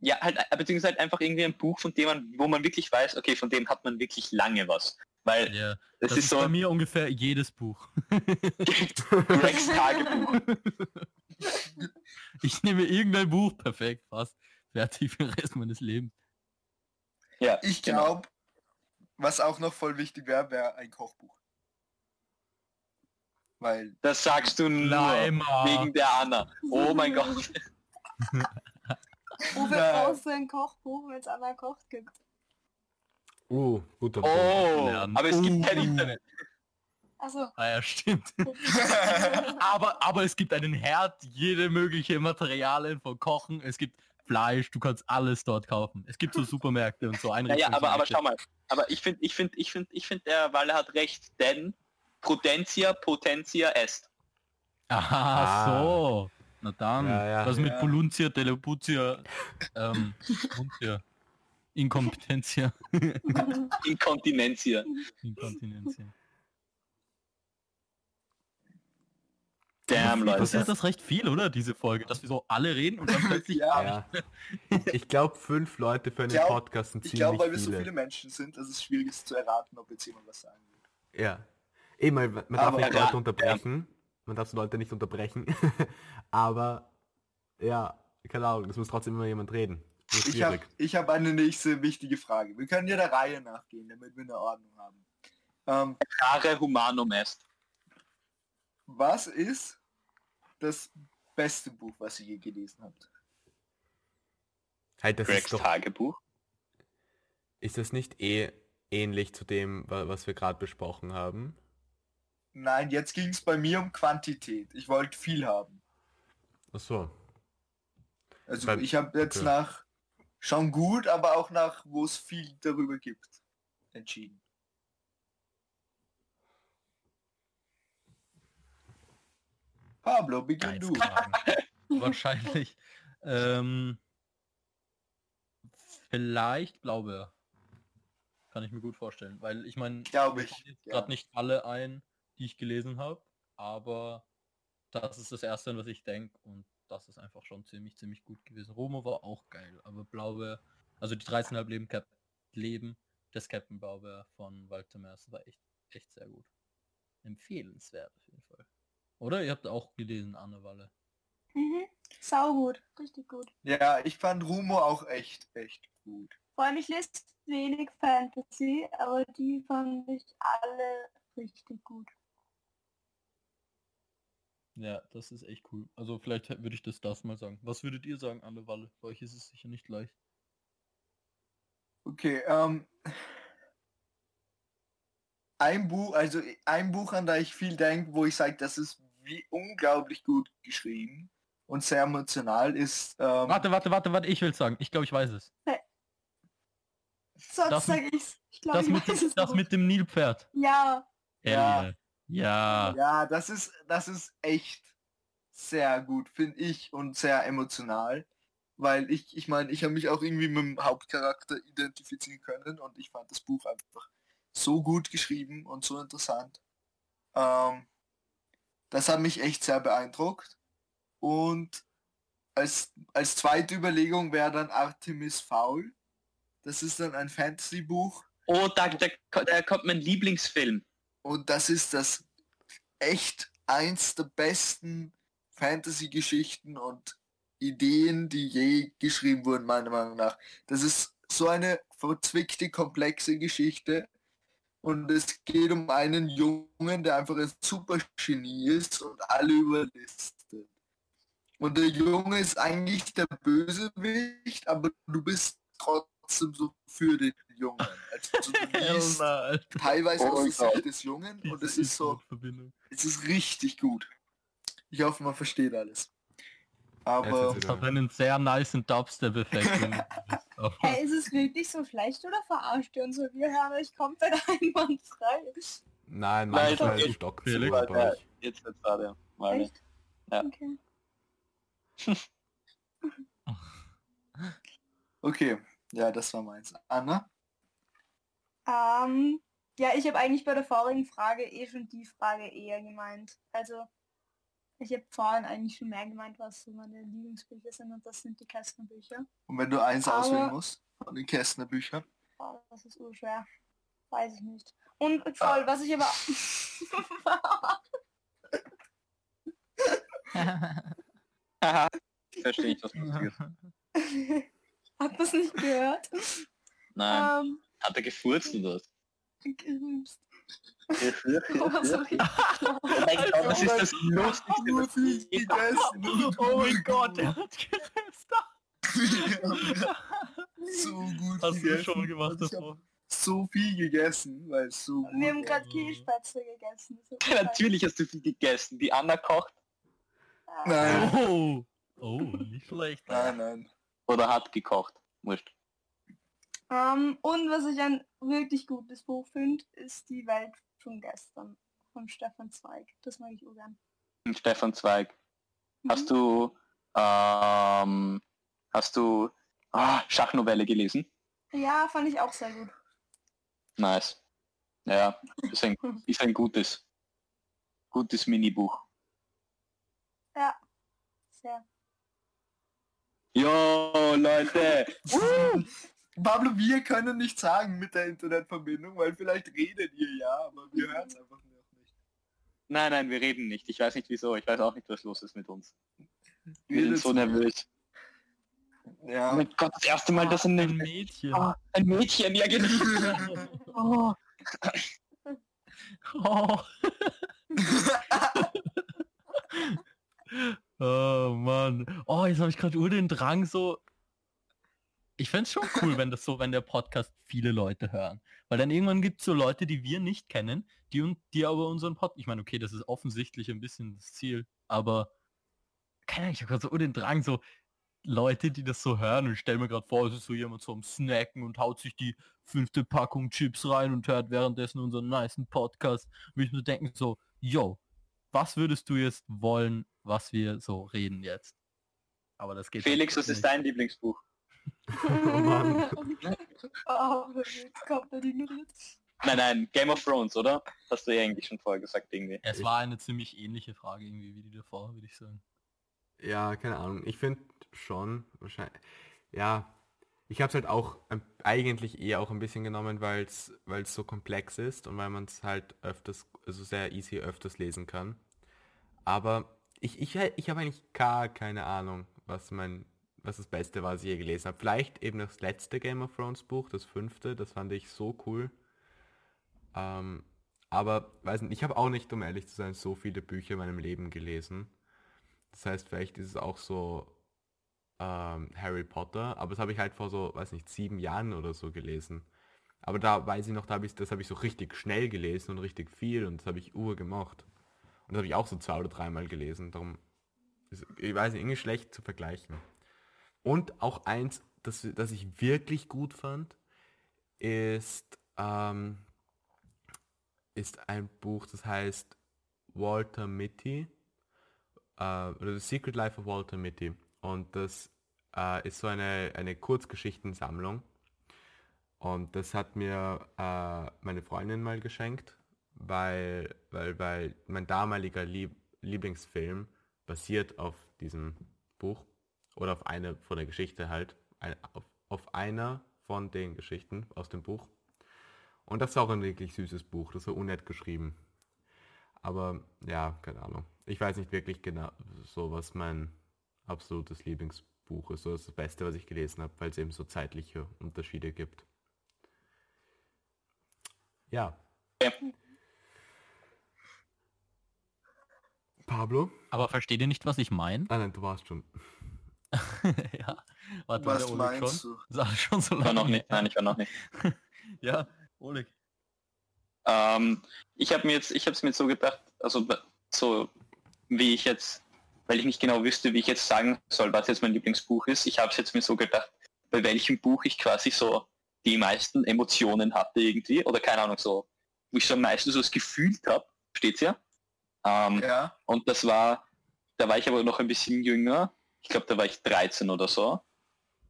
Ja, halt, äh, beziehungsweise halt einfach irgendwie ein Buch, von dem man, wo man wirklich weiß, okay, von dem hat man wirklich lange was. Weil Ja, das, das, ist ist so bei mir ungefähr jedes Buch. Rex Tagebuch. Ich nehme irgendein Buch, perfekt, fast. Fertig für den Rest meines Lebens. Ja, Ich genau. glaube, was auch noch voll wichtig wäre, wäre ein Kochbuch. Weil, Das sagst du nur Leimer. wegen der Anna. Oh mein Gott. Brauchst du ein Kochbuch, wenn es einmal kocht gibt? Uh, guter Punkt. Oh, aber es gibt kein Uh. Internet. Achso. Ah ja, stimmt. aber, aber es gibt einen Herd, jede mögliche Materialien von Kochen. Es gibt Fleisch, du kannst alles dort kaufen. Es gibt so Supermärkte und so Ja, Einrichtungen. ja, aber, aber schau mal. Aber ich finde, ich finde, ich finde, ich finde, der Walle hat recht, denn Prudentia potentia est. Aha, Ah. so. Na dann. Ja, ja. Was mit Ja. Poluntia, Teleputia, ähm, Muntia, Inkompetentia, Inkontinentia. Inkontinentia. Damn, Was Passiert Leute. das recht viel, oder? Diese Folge, dass wir so alle reden und dann plötzlich Ja. Ja. Ich glaube, fünf Leute für einen glaub- Podcast sind ich glaube, weil wir so viele. viele Menschen sind, dass es schwierig ist zu erraten, ob jetzt jemand was sagen will. Ja. Eben, weil man darf nicht Ja, Leute unterbrechen. Man darf Leute nicht unterbrechen. Aber ja, keine Ahnung, es muss trotzdem immer jemand reden. Ich habe ich hab eine nächste wichtige Frage. Wir können ja der Reihe nachgehen, damit wir eine Ordnung haben. Ähm, Rare humanum est. was ist das beste Buch, was ihr je gelesen habt? Halt, das Gregs ist doch, Tagebuch. ist das nicht eh ähnlich zu dem, wa- was wir gerade besprochen haben? Nein, jetzt ging es bei mir um Quantität. Ich wollte viel haben. Ach so. Also Beim- ich habe jetzt okay. nach schon gut, aber auch nach, wo es viel darüber gibt, entschieden. Pablo, beginn du. Wahrscheinlich. Ähm, vielleicht glaube Kann ich mir gut vorstellen, weil ich meine, Glaube ich, jetzt ja. gerade nicht alle ein, die ich gelesen habe, aber das ist das erste, an was ich denke und das ist einfach schon ziemlich, ziemlich gut gewesen. Romo war auch geil, aber Blaubeer, also die 13,5 Leben, Cap Leben des Captain Blaubeer von Walter Mercer war echt, echt sehr gut. Empfehlenswert auf jeden Fall. Oder? Ihr habt auch gelesen, Anne Walle. Mhm. Sau gut, richtig gut. Ja, ich fand Rumo auch echt, echt gut. Vor allem ich lese wenig Fantasy, aber die fand ich alle richtig gut. Ja, das ist echt cool. Also vielleicht würde ich das das mal sagen. Was würdet ihr sagen, Anne Walle? Bei euch ist es sicher nicht leicht. Okay, ähm, ein Buch, also ein Buch, an das ich viel denke, wo ich sage, das ist wie unglaublich gut geschrieben und sehr emotional, ist ähm, Warte, warte, warte, warte, ich will sagen. Ich glaube, ich weiß es. Sonst Das- ich's. Ich glaube, Das ich mit, das mit dem Nilpferd. Ja, Ja. Ja. Ja, das ist, das ist echt sehr gut, finde ich, und sehr emotional. weil ich, ich meine, ich habe mich auch irgendwie mit dem Hauptcharakter identifizieren können und ich fand das Buch einfach so gut geschrieben und so interessant. Ähm, das hat mich echt sehr beeindruckt. Und als, als zweite Überlegung wäre dann Artemis Fowl. Das ist dann ein Fantasy-Buch Oh, da, da, da kommt mein Lieblingsfilm. Und das ist das echt eins der besten Fantasy-Geschichten und Ideen, die je geschrieben wurden, meiner Meinung nach. Das ist so eine verzwickte, komplexe Geschichte. Und es geht um einen Jungen, der einfach ein super Genie ist und alle überlistet. Und der Junge ist eigentlich der Bösewicht, aber du bist trotzdem so für den Jungen. Also du liest Alter. teilweise Oh aus der Sicht des Jungen und es ist so, es ist richtig gut. Ich hoffe, man versteht alles. Aber Das hat einen sehr niceen Dubstep-Effekt. Hey, ist es wirklich so schlecht oder verarscht ihr uns so? Wir hören euch komplett einwandfrei. Nein, Nein, manchmal okay. stockt Felix. sogar bei euch. Jetzt wird's gerade. Mal. Echt? Ja. Okay. okay, ja, das war meins. Anna? Ähm, ja, ich habe eigentlich bei der vorigen Frage eh schon die Frage eher gemeint. Also, ich habe vorhin eigentlich schon mehr gemeint, was so meine Lieblingsbücher sind und das sind die Kästnerbücher. Und wenn du eins Aber- auswählen musst von den Kästner Büchern? Oh, das ist urschwer. Weiß ich nicht. Und voll, was ich aber... Haha. Verstehe ich, was passiert. Hab das nicht gehört? Nein. Ähm, Hat er gefurzt oder was? gerübst. oh Oh, sorry. mein Gott, das ist das Lustigste, was viel ich je gegessen. oh mein Gott, der hat gerüst. so gut Hast du gegessen. schon mal gemacht Also davor? so viel gegessen, weil es so gut Wir haben gerade Kielspätzle gegessen. Ja, Natürlich hast du viel gegessen. Die Anna kocht Ah, Nein, Oh, oh, nicht schlecht. nein, nein. oder hat gekocht. Wurscht. Ähm, und was ich ein wirklich gutes Buch finde, ist Die Welt von gestern von Stefan Zweig. Das mag ich auch gern. Stefan Zweig. Hast du, ähm, hast du ah, Schachnovelle gelesen? Ja, fand ich auch sehr gut. Nice. Ja, ist ein, ist ein gutes, gutes Minibuch. Ja, sehr. Jo, Leute. Pablo, wir können nicht sagen mit der Internetverbindung, weil vielleicht redet ihr ja, aber wir hören es einfach noch nicht. Nein, nein, wir reden nicht. Ich weiß nicht wieso. Ich weiß auch nicht, was los ist mit uns. Wir sind Redet so nervös. Oh Ja. mein Gott, das erste Mal, dass ein, ein Mädchen. Ah, ein Mädchen, ja genau. Oh. Oh. oh Mann. Oh, jetzt habe ich gerade nur den Drang so. Ich fände schon cool, wenn das so, wenn der Podcast viele Leute hören. Weil dann irgendwann gibt es so Leute, die wir nicht kennen, die, un- die aber unseren Podcast. Ich meine, okay, das ist offensichtlich ein bisschen das Ziel, aber keine Ahnung, ich habe gerade so den Drang, so Leute, die das so hören und ich stell mir gerade vor, es ist so jemand so am Snacken und haut sich die fünfte Packung Chips rein und hört währenddessen unseren nicen Podcast. Und ich mir denken so, yo, was würdest du jetzt wollen, was wir so reden jetzt? Aber das geht Felix, was ist dein Lieblingsbuch? Oh Mann. oh, jetzt kommt er ignoriert. Nein, nein, Game of Thrones, oder? Hast du ja eigentlich schon vorher gesagt irgendwie. Es war eine ziemlich ähnliche Frage irgendwie wie die davor, würde ich sagen. Ja, keine Ahnung. Ich finde schon, wahrscheinlich, ja, ich habe es halt auch ähm, eigentlich eher auch ein bisschen genommen, weil es so komplex ist und weil man es halt öfters, also sehr easy öfters lesen kann. Aber ich, ich, ich habe eigentlich gar keine Ahnung, was mein, was das Beste war, was ich je gelesen habe. Vielleicht eben das letzte Game of Thrones Buch, das fünfte, das fand ich so cool. Ähm, aber weiß nicht, ich habe auch nicht, um ehrlich zu sein, so viele Bücher in meinem Leben gelesen. Das heißt, vielleicht ist es auch so ähm, Harry Potter, aber das habe ich halt vor so, weiß nicht, sieben Jahren oder so gelesen. Aber da weiß ich noch, da hab ich, das habe ich so richtig schnell gelesen und richtig viel und das habe ich ur gemacht. Und das habe ich auch so zwei oder dreimal gelesen. Darum ist, ich weiß nicht, irgendwie schlecht zu vergleichen. Und auch eins, das, das ich wirklich gut fand, ist, ähm, ist ein Buch, das heißt Walter Mitty äh, oder The Secret Life of Walter Mitty. Und das äh, ist so eine, eine Kurzgeschichtensammlung. Und das hat mir äh, meine Freundin mal geschenkt, weil, weil, weil mein damaliger Lieb Lieblingsfilm basiert auf diesem Buch oder auf einer von der Geschichte halt, ein, auf, auf einer von den Geschichten aus dem Buch. Und das ist auch ein wirklich süßes Buch, das war unnett geschrieben. Aber ja, keine Ahnung. Ich weiß nicht wirklich genau so, was mein absolutes Lieblingsbuch ist. So das, ist das Beste, was ich gelesen habe, weil es eben so zeitliche Unterschiede gibt. Ja. Ja. Pablo? Aber versteht ihr nicht, was ich meine? Ah nein, du warst schon. ja. Warte, Was Oleg meinst schon? du? Alles schon so Ich war lange. noch nicht, nein, ich war noch nicht. Ja, Oleg. Ähm, ich habe mir jetzt, ich habe es mir so gedacht, also so wie ich jetzt, weil ich nicht genau wüsste, wie ich jetzt sagen soll, was jetzt mein Lieblingsbuch ist. Ich habe es jetzt mir so gedacht, bei welchem Buch ich quasi so die meisten Emotionen hatte irgendwie oder keine Ahnung so, wo ich so am meisten so das gefühlt habe, steht's ja. Ähm, Ja, Und das war, da war ich aber noch ein bisschen jünger. Ich glaube, da war ich 13 oder so.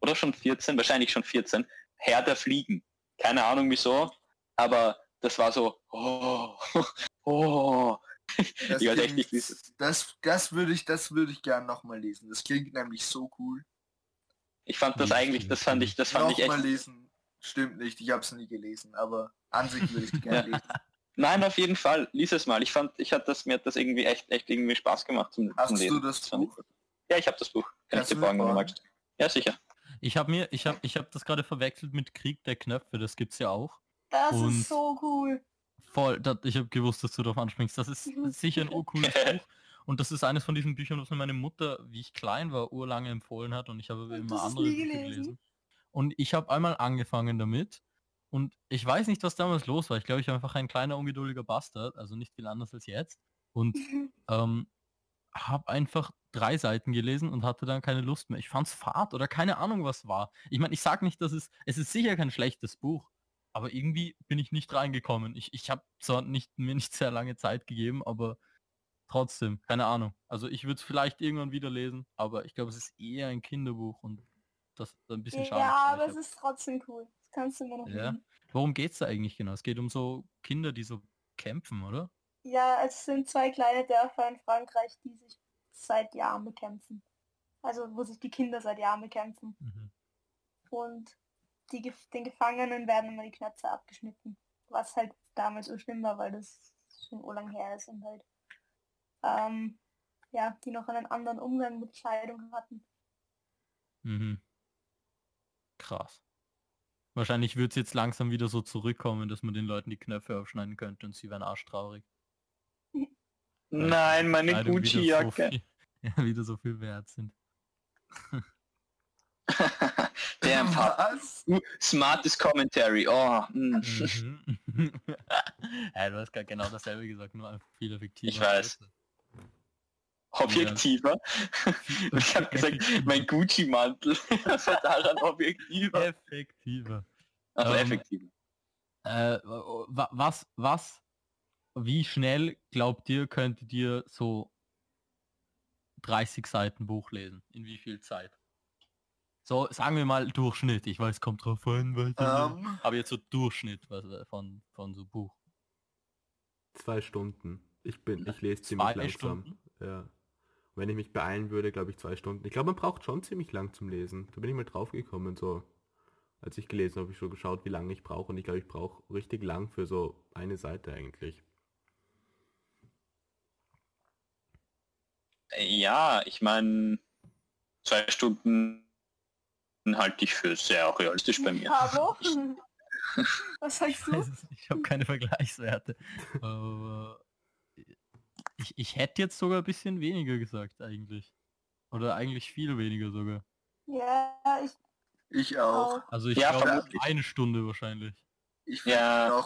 Oder schon 14, wahrscheinlich schon 14. Herr der Fliegen. Keine Ahnung wieso, aber das war so, oh, oh. das, Ich weiß echt klingt- nicht, das, das würde ich, das würde ich gern nochmal lesen. Das klingt nämlich so cool. Ich fand das Wie eigentlich, das fand ich, das fand ich Nochmal echt. lesen. Stimmt nicht, ich habe es nie gelesen, aber an sich würde ich gerne lesen. Nein, auf jeden Fall, lies es mal. Ich fand, ich hat das, mir hat das irgendwie echt, echt irgendwie Spaß gemacht zum, zum Hast Lesen. du das ich Buch? Ja, ich habe das Buch. Kann Kannst ich dir borgen? magst. Ja, sicher. Ich habe mir, ich habe, ich habe das gerade verwechselt mit Krieg der Knöpfe. Das gibt's ja auch. Das Und- ist so cool. Voll. Das, ich habe gewusst, dass du darauf anspringst. Das ist Mhm. sicher ein urcooles Buch. Und das ist eines von diesen Büchern, was mir meine Mutter, wie ich klein war, urlange empfohlen hat. Und ich habe immer andere Bücher gelesen? gelesen. Und ich habe einmal angefangen damit. Und ich weiß nicht, was damals los war. Ich glaube, ich war einfach ein kleiner, ungeduldiger Bastard. Also nicht viel anders als jetzt. Und ähm, habe einfach drei Seiten gelesen und hatte dann keine Lust mehr. Ich fand's fad oder keine Ahnung, was war. Ich meine, ich sag nicht, dass es, es ist sicher kein schlechtes Buch, aber irgendwie bin ich nicht reingekommen. Ich, ich habe zwar nicht, mir nicht sehr lange Zeit gegeben, aber trotzdem, keine Ahnung. Also ich würde es vielleicht irgendwann wieder lesen, aber ich glaube, es ist eher ein Kinderbuch und das ist ein bisschen schade. Ja, aber es ist trotzdem cool. Das kannst du mir noch Ja. lesen. Worum geht's da eigentlich genau? Es geht um so Kinder, die so kämpfen, oder? Ja, es sind zwei kleine Dörfer in Frankreich, die sich seit Jahren bekämpfen. Also wo sich die Kinder seit Jahren bekämpfen. Mhm. Und die, den Gefangenen werden immer die Knöpfe abgeschnitten. Was halt damals so schlimm war, weil das schon urlang her ist und halt ähm, ja, die noch einen anderen Umgang mit Kleidung hatten. Mhm. Krass. Wahrscheinlich wird es jetzt langsam wieder so zurückkommen, dass man den Leuten die Knöpfe aufschneiden könnte und sie wären arschtraurig. Weil Nein, meine so Gucci-Jacke. viel- Ja, wieder so viel wert sind. Der Papa. Was? Smartes Commentary. Oh, mm. Mhm. ja, du hast gerade genau dasselbe gesagt, nur viel effektiver. Ich weiß. Objektiver. Ich habe gesagt, mein Gucci-Mantel. War daran objektiver. Effektiver. Also Ähm, effektiver. Äh, wa- was, was, wie schnell glaubt ihr, könntet ihr so 30 Seiten Buch lesen? In wie viel Zeit? So, sagen wir mal Durchschnitt. Ich weiß, kommt drauf an, weil Ähm, aber jetzt so Durchschnitt was, äh, von, von so Buch. Zwei Stunden. Ich bin, ich lese ziemlich Zwei langsam. Ja. Wenn ich mich beeilen würde, glaube ich zwei Stunden. Ich glaube, man braucht schon ziemlich lang zum Lesen. Da bin ich mal drauf gekommen, so. Als ich gelesen habe, habe ich schon geschaut, wie lange ich brauche. Und ich glaube, ich brauche richtig lang für so eine Seite eigentlich. Ja, ich meine, zwei Stunden halte ich für sehr realistisch bei mir. Pablo? Was sagst du? Ich habe keine Vergleichswerte. Aber ich, ich hätte jetzt sogar ein bisschen weniger gesagt eigentlich. Oder eigentlich viel weniger sogar. Ja, ich ich auch. Also ich Ja, glaube eine Stunde wahrscheinlich. Ich Ja.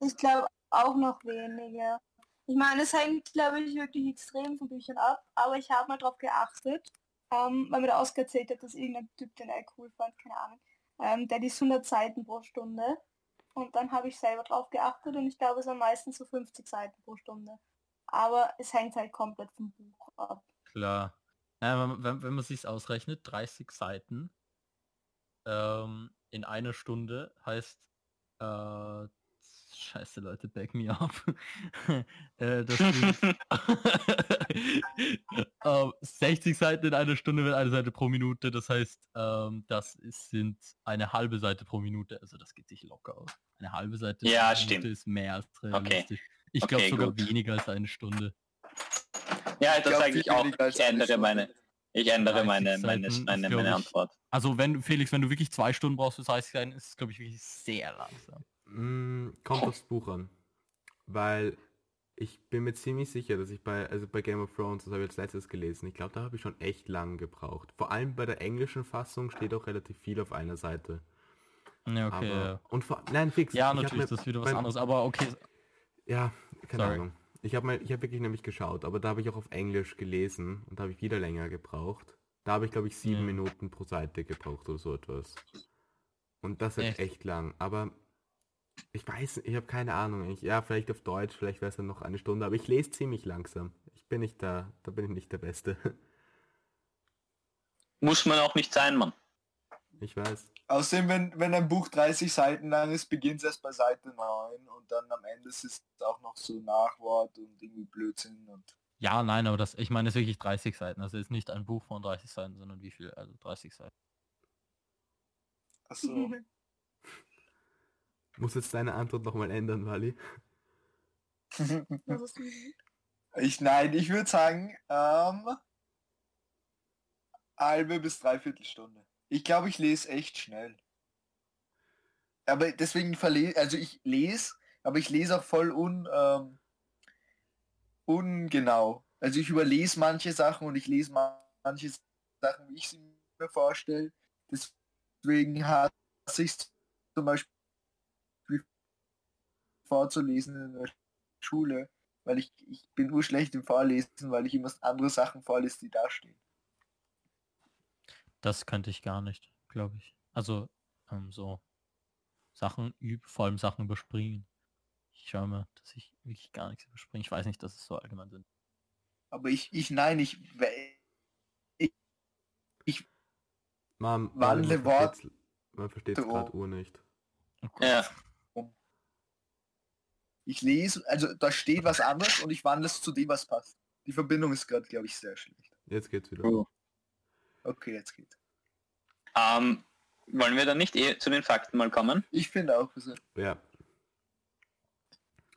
Ich glaube auch noch weniger. Ich meine, es hängt, glaube ich, wirklich extrem von Büchern ab, aber ich habe mal drauf geachtet, ähm, weil mir der Oscar erzählt hat, dass irgendein Typ, den er cool fand, keine Ahnung, ähm, der liest 100 Seiten pro Stunde. Und dann habe ich selber drauf geachtet und ich glaube, es sind meistens so 50 Seiten pro Stunde. Aber es hängt halt komplett vom Buch ab. Klar. Äh, wenn, wenn, wenn man sich ausrechnet, 30 Seiten ähm, in einer Stunde heißt äh, Scheiße Leute, back me up. äh, ähm, 60 Seiten in einer Stunde mit einer Seite pro Minute, das heißt, ähm, das ist, sind eine halbe Seite pro Minute, also das geht sich locker aus. Eine halbe Seite Ja, pro stimmt. Minute ist mehr als realistisch. Ich Okay, glaube sogar gut. weniger als eine Stunde. Ja, das glaub, sage ich auch. weniger als Ich eine ändere Stunde. meine, ich ändere 30 meine, meine, meine, meine ich, Antwort. Also wenn, Felix, wenn du wirklich zwei Stunden brauchst für 30 Seiten, ist es glaube ich wirklich sehr langsam. Mm, kommt aufs Buch an. Weil ich bin mir ziemlich sicher, dass ich bei, also bei Game of Thrones, das habe ich als letztes gelesen, ich glaube, da habe ich schon echt lang gebraucht. Vor allem bei der englischen Fassung steht auch relativ viel auf einer Seite. Ja, okay. aber, ja. und vor, nein, fix. Ja, ich hab natürlich, das ist wieder was beim- anderes, aber okay. Ja, keine Sorry. Ahnung. Ich habe ich habe wirklich nämlich geschaut, aber da habe ich auch auf Englisch gelesen und da habe ich wieder länger gebraucht. Da habe ich glaube ich sieben Ja. Minuten pro Seite gebraucht oder so etwas. Und das ist Echt? echt, lang. Aber ich weiß, ich habe keine Ahnung. Ich, ja, vielleicht auf Deutsch, vielleicht wäre es dann noch eine Stunde, aber ich lese ziemlich langsam. Ich bin nicht da, da bin ich nicht der Beste. Muss man auch nicht sein, Mann. Ich weiß. Außerdem, wenn, wenn ein Buch 30 Seiten lang ist, beginnt es erst bei Seite 9 und dann am Ende ist es auch noch so Nachwort und irgendwie Blödsinn und Ja, nein, aber das, ich meine, es ist wirklich 30 Seiten. Also es ist nicht ein Buch von 30 Seiten, sondern wie viel? Also 30 Seiten. achso. Muss jetzt deine Antwort nochmal ändern, Wally? Ich nein, ich würde sagen, ähm, halbe bis dreiviertel Stunde. Ich glaube, ich lese echt schnell. Aber deswegen verlese, also ich lese, aber ich lese auch voll un, ähm, ungenau. Also ich überlese manche Sachen und ich lese ma- manche Sachen, wie ich sie mir vorstelle. Deswegen hasse ich zum Beispiel vorzulesen in der Schule, weil ich, ich bin urschlecht im Vorlesen, weil ich immer andere Sachen vorlese, die da stehen. Das könnte ich gar nicht, glaube ich. Also ähm, so Sachen üben, vor allem Sachen überspringen. Ich schaue mal, dass ich wirklich gar nichts überspringe. Ich weiß nicht, dass es so allgemein sind. Aber ich, ich, nein, ich, Mom, Wandle man Wort- versteht's- Man versteht Oh. gerade Uhr nicht. Oh Gott. Ja. Ich lese, also da steht was anderes und ich wandle es zu dem, was passt. Die Verbindung ist gerade, glaube ich, sehr schlecht. Jetzt geht's wieder. Oh. Okay, jetzt geht. Ähm, wollen wir dann nicht eh zu den Fakten mal kommen? Ich finde auch, wir sind- Ja.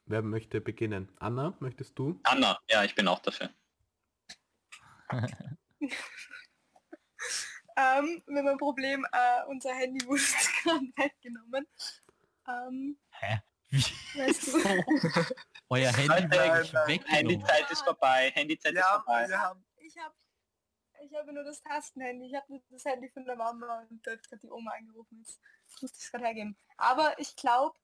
Wer möchte beginnen? Anna, möchtest du? Anna, ja, ich bin auch dafür. Ähm, wir haben ein Problem, äh, unser Handy wurde gerade weggenommen. Ähm, Hä? Wie? weißt du? So? Euer Handy wird wirklich nein, weggenommen. Handyzeit ist vorbei, Handyzeit ist vorbei. wir haben, Ich habe ich habe nur das Tastenhandy, ich habe nur das Handy von der Mama und da hat gerade die Oma angerufen. Jetzt musste ich es gerade hergeben. Aber ich glaube,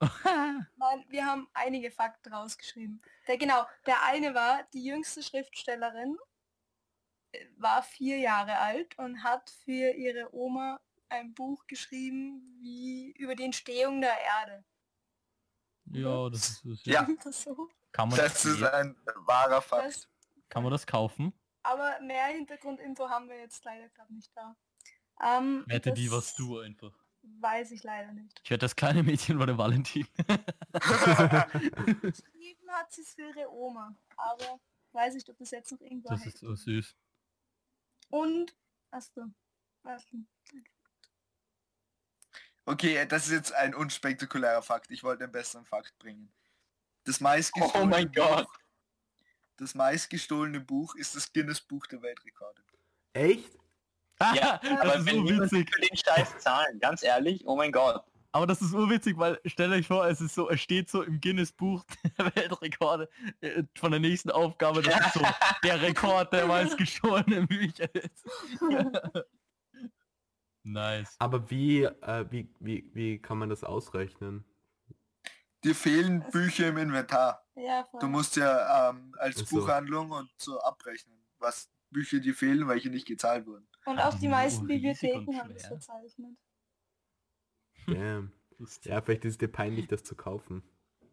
wir haben einige Fakten rausgeschrieben. Der, genau, der eine war, die jüngste Schriftstellerin äh, war vier Jahre alt und hat für ihre Oma ein Buch geschrieben wie über die Entstehung der Erde. Ja, das ist das, Ja. So. Kann man das das, ist ein wahrer Fakt. Das, kann man das kaufen? aber mehr Hintergrundinfo haben wir jetzt leider gerade nicht da. Ähm, Wette, die warst du einfach. Weiß ich leider nicht. Ich werde das kleine Mädchen war der Valentin. Geschrieben hat sie es für ihre Oma, aber weiß nicht, ob das jetzt noch irgendwo Das hängt. ist so süß. Und, achso, warte. Okay, das ist jetzt ein unspektakulärer Fakt. Ich wollte einen besseren Fakt bringen. Das Oh meistgestohlene mein Gott. Buch, das meistgestohlene Buch ist das Guinness Buch der Weltrekorde. Echt? Ja, das aber ist wenn niemand urwitzig. für den Scheiß zahlen, ganz ehrlich, oh mein Gott. Aber das ist urwitzig, weil stell euch vor, es ist so, es steht so im Guinness Buch der Weltrekorde äh, von der nächsten Aufgabe, dass es so der Rekord der meistgestohlenen Bücher ist. Nice. Aber wie, äh, wie, wie, wie kann man das ausrechnen? Dir fehlen Bücher im Inventar. Ja, voll. Du musst ja ähm, als so. Buchhandlung und so abrechnen, was Bücher dir fehlen, welche nicht gezahlt wurden. Und auch die sind meisten urriesig Bibliotheken haben es schwer. verzeichnet. Damn. Ja, vielleicht ist es dir peinlich, das zu kaufen.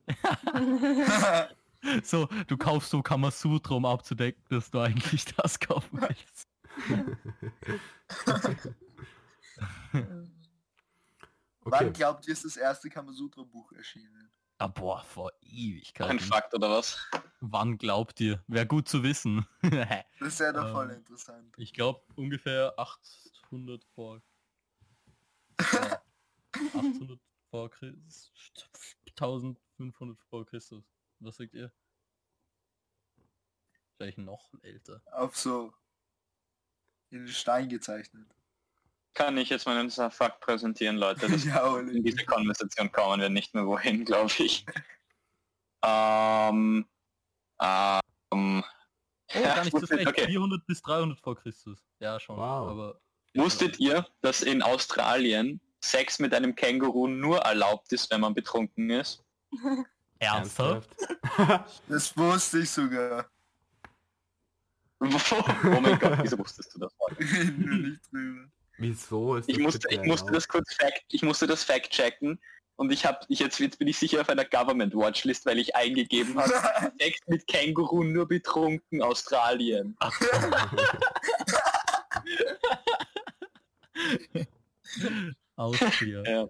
So, du kaufst so Kamasutra, um abzudecken, dass du eigentlich das kaufen willst. Wann Okay, glaubt ihr, ist das erste Kamasutra-Buch erschienen? Ah, boah, vor Ein Ewigkeiten. Fakt oder was? Wann glaubt ihr? Wäre gut zu wissen. Das wäre doch voll Ähm, interessant. ich glaube ungefähr 800 vor. Ja, 800 vor Christus. 1500 vor Christus. Was sagt ihr? Vielleicht noch älter. Auf so in Stein gezeichnet. Kann ich jetzt meinen Fakt präsentieren, Leute? Das ja, in diese Konversation kommen wir nicht mehr wohin, glaube ich. Ähm, ähm, Oh, gar nicht so schlecht. okay. 400 bis 300 vor Christus. Ja, schon. Wow. Aber Wusstet ihr, dass in Australien Sex mit einem Känguru nur erlaubt ist, wenn man betrunken ist? ernsthaft? Das wusste ich sogar. oh mein Gott, wieso wusstest du das? Nur nicht drüber. Wieso ist Ich das musste, ich musste das kurz fact, ich musste das Fact checken und ich habe, ich jetzt, jetzt bin ich sicher auf einer Government Watchlist, weil ich eingegeben habe, Sex mit Känguru nur betrunken Australien. Austria. Ja.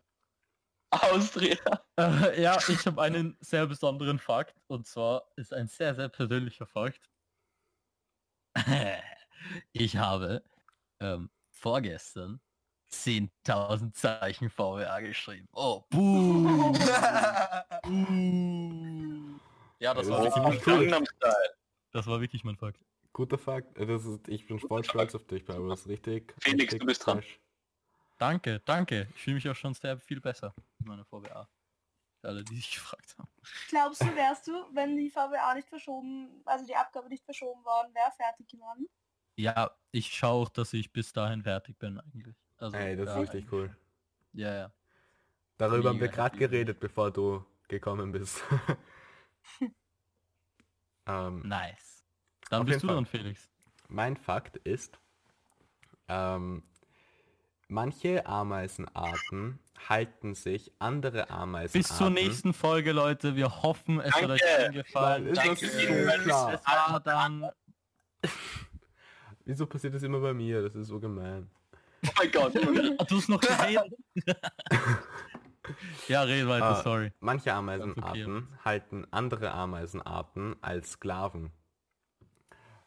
Austria. Äh, ja, ich habe einen sehr besonderen Fakt und zwar ist ein sehr, sehr persönlicher Fakt. Ich habe ähm, vorgestern 10.000 Zeichen VWA geschrieben. Oh, buh, buh. Ja, das war, Ja, wirklich mein Fakt. das war wirklich mein Fakt. Guter Fakt. Das ist, ich bin voll stolz auf dich, Pablo. Das ist richtig. Felix, richtig du bist dran. Danke, danke. Ich fühle mich auch schon sehr viel besser mit meiner VWA. Für alle, die sich gefragt haben. Glaubst du, wärst du, wenn die VWA nicht verschoben, also die Abgabe nicht verschoben worden wäre, fertig geworden? Ja, ich schaue auch, dass ich bis dahin fertig bin eigentlich. Also, Ey, das ja, ist richtig cool. Ja, ja. Darüber haben wir Mega gerade geredet, bevor du gekommen bist. ähm, Nice. Dann bist du Fall. dran, Felix. Mein Fakt ist, ähm, manche Ameisenarten halten sich andere Ameisenarten. Bis zur nächsten Folge, Leute. Wir hoffen, es hat euch Danke. gefallen. Ist Danke, das Felix. so klar. Es war dann... Wieso passiert das immer bei mir? Das ist so gemein. Oh mein Gott. Du hast noch geredet. ja, red weiter, Ah, sorry. Manche okay. Ameisenarten halten andere Ameisenarten als Sklaven.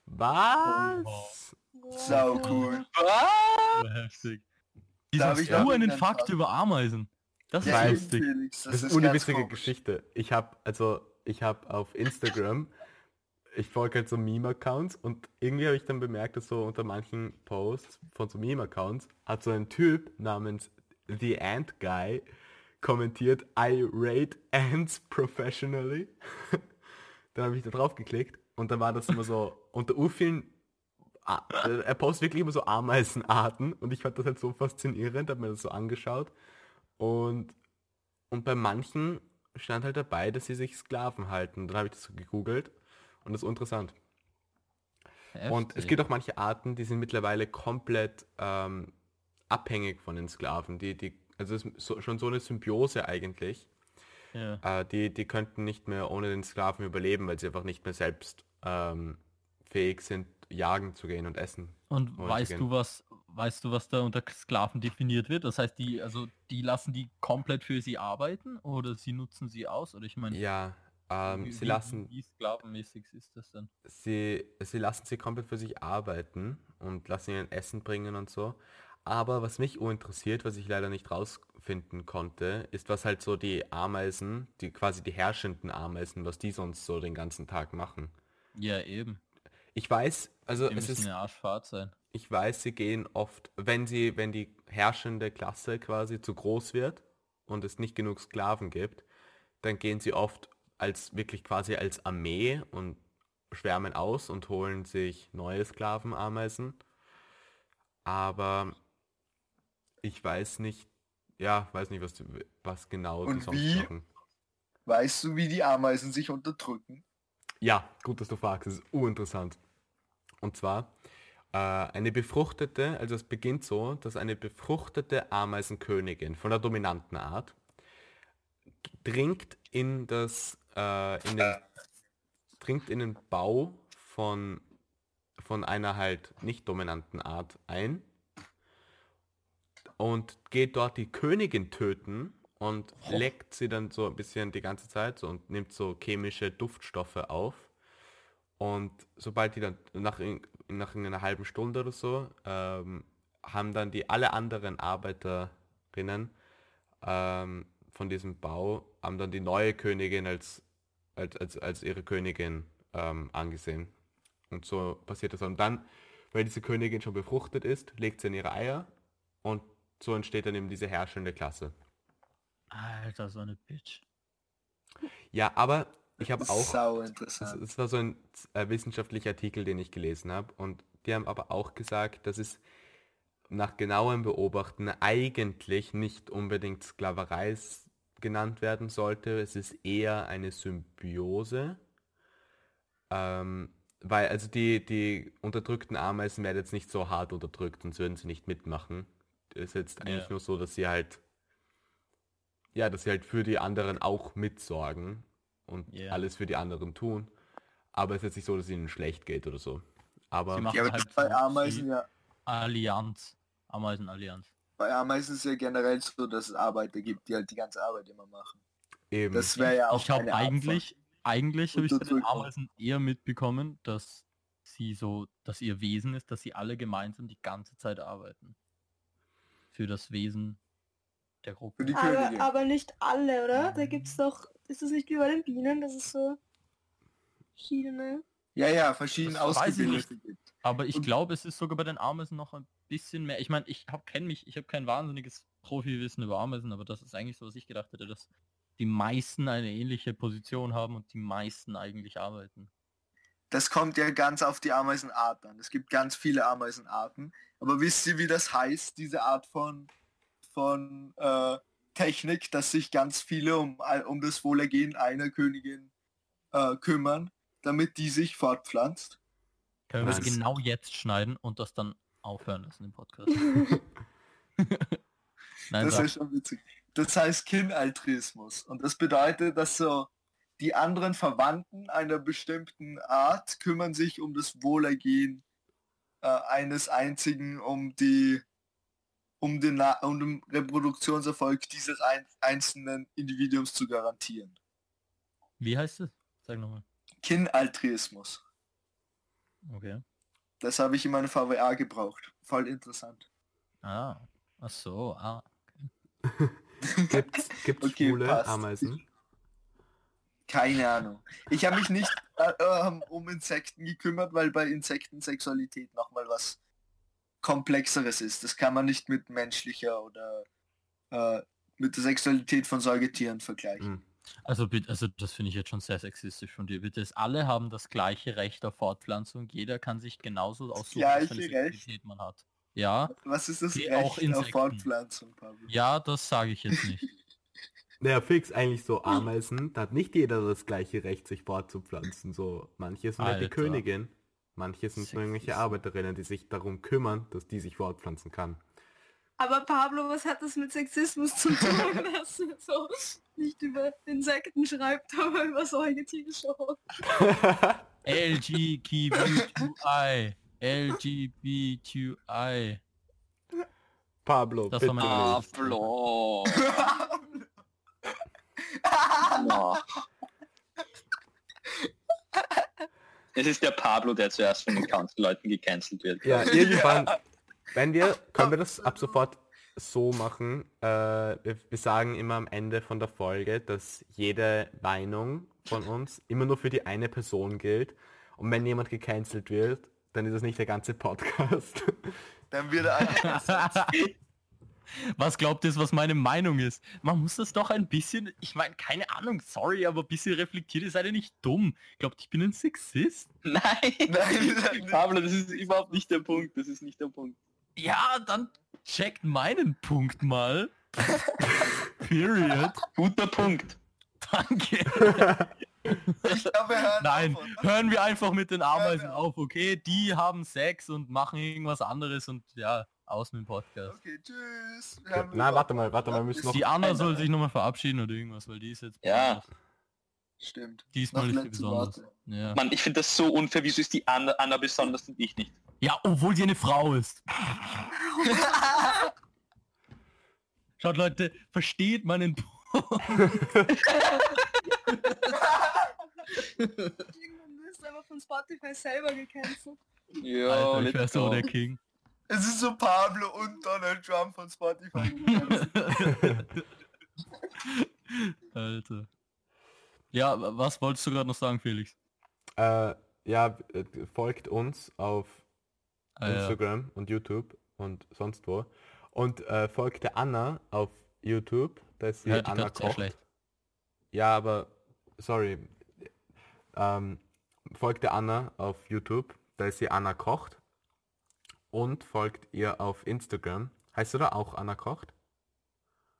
Was? Sau cool. Was? So heftig. Wieso hast ich du einen Fakt Fakt? über Ameisen? Das ist Ja, Weil- lustig. Felix, Das, ist ganz eine witzige. Geschichte. Ich habe also ich habe auf Instagram ich folge halt so Meme-Accounts und irgendwie habe ich dann bemerkt, dass so unter manchen Posts von so Meme-Accounts hat so ein Typ namens The Ant Guy kommentiert, I rate ants professionally. dann habe ich da drauf geklickt und dann war das immer so unter äh, er postet wirklich immer so Ameisenarten und ich fand das halt so faszinierend, habe mir das so angeschaut und und bei manchen stand halt dabei, dass sie sich Sklaven halten. Dann habe ich das so gegoogelt und das ist interessant. Und es Heftig. gibt auch manche Arten, die sind mittlerweile komplett ähm, abhängig von den Sklaven. Die, die, also es ist so, schon so eine Symbiose eigentlich. Ja. Äh, die, die könnten nicht mehr ohne den Sklaven überleben, weil sie einfach nicht mehr selbst ähm, fähig sind, jagen zu gehen und essen. Und weißt du was, weißt du, was da unter Sklaven definiert wird? Das heißt, die, also die lassen die komplett für sie arbeiten oder sie nutzen sie aus? Oder ich meine, Ja, ähm, wie, sie lassen wie sklavenmäßig ist das denn? sie, sie lassen sie komplett für sich arbeiten und lassen ihnen Essen bringen und so. Aber was mich interessiert, was ich leider nicht rausfinden konnte, ist, was halt so die Ameisen, die quasi die herrschenden Ameisen, was die sonst so den ganzen Tag machen. Ja, eben. Ich weiß, also Die es ist, eine Arschfahrt sein. ich weiß, sie gehen oft, wenn sie, wenn die herrschende Klasse quasi zu groß wird und es nicht genug Sklaven gibt, dann gehen sie oft als wirklich quasi als Armee und schwärmen aus und holen sich neue Sklavenameisen. Aber ich weiß nicht, ja, weiß nicht, was, was genau Und sonst wie? machen. Weißt du, wie die Ameisen sich unterdrücken? Ja, gut, dass du fragst, das ist uninteressant. Und zwar, äh, eine befruchtete, also es beginnt so, dass eine befruchtete Ameisenkönigin von der dominanten Art dringt in das, äh, in den, dringt in den Bau von, von einer halt nicht dominanten Art ein und geht dort die Königin töten und leckt sie dann so ein bisschen die ganze Zeit so und nimmt so chemische Duftstoffe auf. Und sobald die dann nach, in- nach einer halben Stunde oder so ähm, haben dann die alle anderen Arbeiterinnen ähm, von diesem Bau haben dann die neue Königin als, als, als, als ihre Königin ähm, angesehen. Und so passiert das. Und dann, weil diese Königin schon befruchtet ist, legt sie in ihre Eier und so entsteht dann eben diese herrschende Klasse. Alter, so eine Bitch. Ja, aber ich habe auch Sau Es, interessant. es war so ein äh, wissenschaftlicher Artikel, den ich gelesen habe. Und die haben aber auch gesagt, dass es nach genauem Beobachten eigentlich nicht unbedingt Sklaverei genannt werden sollte. Es ist eher eine Symbiose. Ähm, weil also die, die unterdrückten Ameisen werden jetzt nicht so hart unterdrückt, sonst würden sie nicht mitmachen. Es ist jetzt eigentlich Ja. nur so, dass sie halt ja, dass sie halt für die anderen auch mitsorgen und Ja. alles für die anderen tun. Aber es ist jetzt nicht so, dass ihnen schlecht geht oder so. Aber Sie machen Ja, aber halt bei Ameisen ja. Allianz. Ameisenallianz. Bei Ameisen ist es ja generell so, dass es Arbeiter gibt, die halt die ganze Arbeit immer machen. eben. Das wäre ja auch Ich habe eigentlich, eigentlich habe ich bei den. Ameisen eher mitbekommen, dass sie so, dass ihr Wesen ist, dass sie alle gemeinsam die ganze Zeit arbeiten. Für das Wesen der Für Gruppe. die Aber, aber nicht alle, oder? Da gibt's doch, ist das nicht wie bei den Bienen, dass es so verschiedene... Ja, ja, verschieden Das weiß ich ausgebildete gibt. Aber ich glaube, es ist sogar bei den Ameisen noch ein bisschen mehr. Ich meine, ich habe kenn mich, ich habe kein wahnsinniges Profiwissen über Ameisen, aber das ist eigentlich so, was ich gedacht hätte, dass die meisten eine ähnliche Position haben und die meisten eigentlich arbeiten. Das kommt ja ganz auf die Ameisenart an. Es gibt ganz viele Ameisenarten. Aber wisst ihr, wie das heißt, diese Art von, von äh, Technik, dass sich ganz viele um, um das Wohlergehen einer Königin äh, kümmern, damit die sich fortpflanzt? Können wir das genau jetzt schneiden und das dann aufhören lassen im Podcast? Nein, das sag, ist schon witzig. Das heißt Kinaltrismus. Und das bedeutet, dass so die anderen Verwandten einer bestimmten Art kümmern sich um das Wohlergehen äh, eines einzigen, um die um den, Na um den Reproduktionserfolg dieses ein einzelnen Individuums zu garantieren. wie heißt es? Sag nochmal. Kinaltrismus. Okay. Das habe ich in meiner VWA gebraucht. Voll interessant. Ah. Ach so, ah. Gibt's, gibt's Okay, schwule passt. Ameisen? Keine Ahnung. Ich habe mich nicht äh, ähm, um Insekten gekümmert, weil bei Insekten Sexualität nochmal was komplexeres ist. Das kann man nicht mit menschlicher oder äh, mit der Sexualität von Säugetieren vergleichen. Also bitte, also das finde ich jetzt schon sehr sexistisch von dir. Bitte, es alle haben das gleiche Recht auf Fortpflanzung. Jeder kann sich genauso aussuchen, was Recht? Man hat. Ja, Was ist das Recht auch auf. Fortpflanzung, Pablo? ja, das sage ich jetzt nicht. Naja, fix eigentlich so Ameisen. Da hat nicht jeder das gleiche Recht, sich fortzupflanzen. So, manche sind halt die. Königin. Manche sind nur irgendwelche Sexist. Arbeiterinnen, die sich darum kümmern, dass die sich fortpflanzen kann. Aber Pablo, was hat das mit Sexismus zu tun, dass er so nicht über Insekten schreibt, aber über Säugetiere schon? LGBTI. LGBTI. Pablo, Das bitte nicht. Pablo. No. Es ist der Pablo, der zuerst von den Council-Leuten gecancelt wird. Ja, irgendwann, wenn wir, können wir das ab sofort so machen, äh, wir, wir sagen immer am Ende von der Folge, dass jede Meinung von uns immer nur für die eine Person gilt. Und wenn jemand gecancelt wird, dann ist es nicht der ganze Podcast. Dann wird er einfach Was glaubt ihr, was meine Meinung ist? Man muss das doch ein bisschen, ich meine, keine Ahnung, sorry, aber ein bisschen reflektiert, ihr seid ja nicht dumm. Glaubt, ich bin ein Sexist? Nein, Nein, Pablo, das ist überhaupt nicht der Punkt. Das ist nicht der Punkt. Ja, dann checkt meinen Punkt mal. Period. Guter Punkt. Danke. ich glaube, wir hören Nein, auf, hören wir einfach mit den Ameisen auf, okay? Die haben Sex und machen irgendwas anderes und ja, aus mit dem Podcast. Okay, tschüss. Okay, über- warte mal, warte mal, wir müssen noch- Die Anna soll sich nochmal verabschieden oder irgendwas, weil die ist jetzt... Ja. Stimmt. Diesmal ist sie letzte besonders. Ja. Mann, ich finde das so unfair. Wieso ist die Anna, Anna besonders und ich nicht? Ja, obwohl sie eine Frau ist. Schaut Leute, versteht meinen Punkt. Irgendwann wirst du aber von Spotify selber gecancelt. Ja, Alter, ich wär so der King. Es ist so Pablo und Donald Trump von Spotify. Alter. Ja, wa- was wolltest du gerade noch sagen, Felix? Äh, ja, äh, folgt uns auf Ah, ja. Instagram und YouTube und sonst wo. Und äh, folgt der Anna auf YouTube, da ist sie Hört dich Anna kocht. schlecht. Ja, aber sorry. Ähm, folgt der Anna auf YouTube, da ist sie Anna kocht. Und folgt ihr auf Instagram. Heißt du da auch Anna kocht?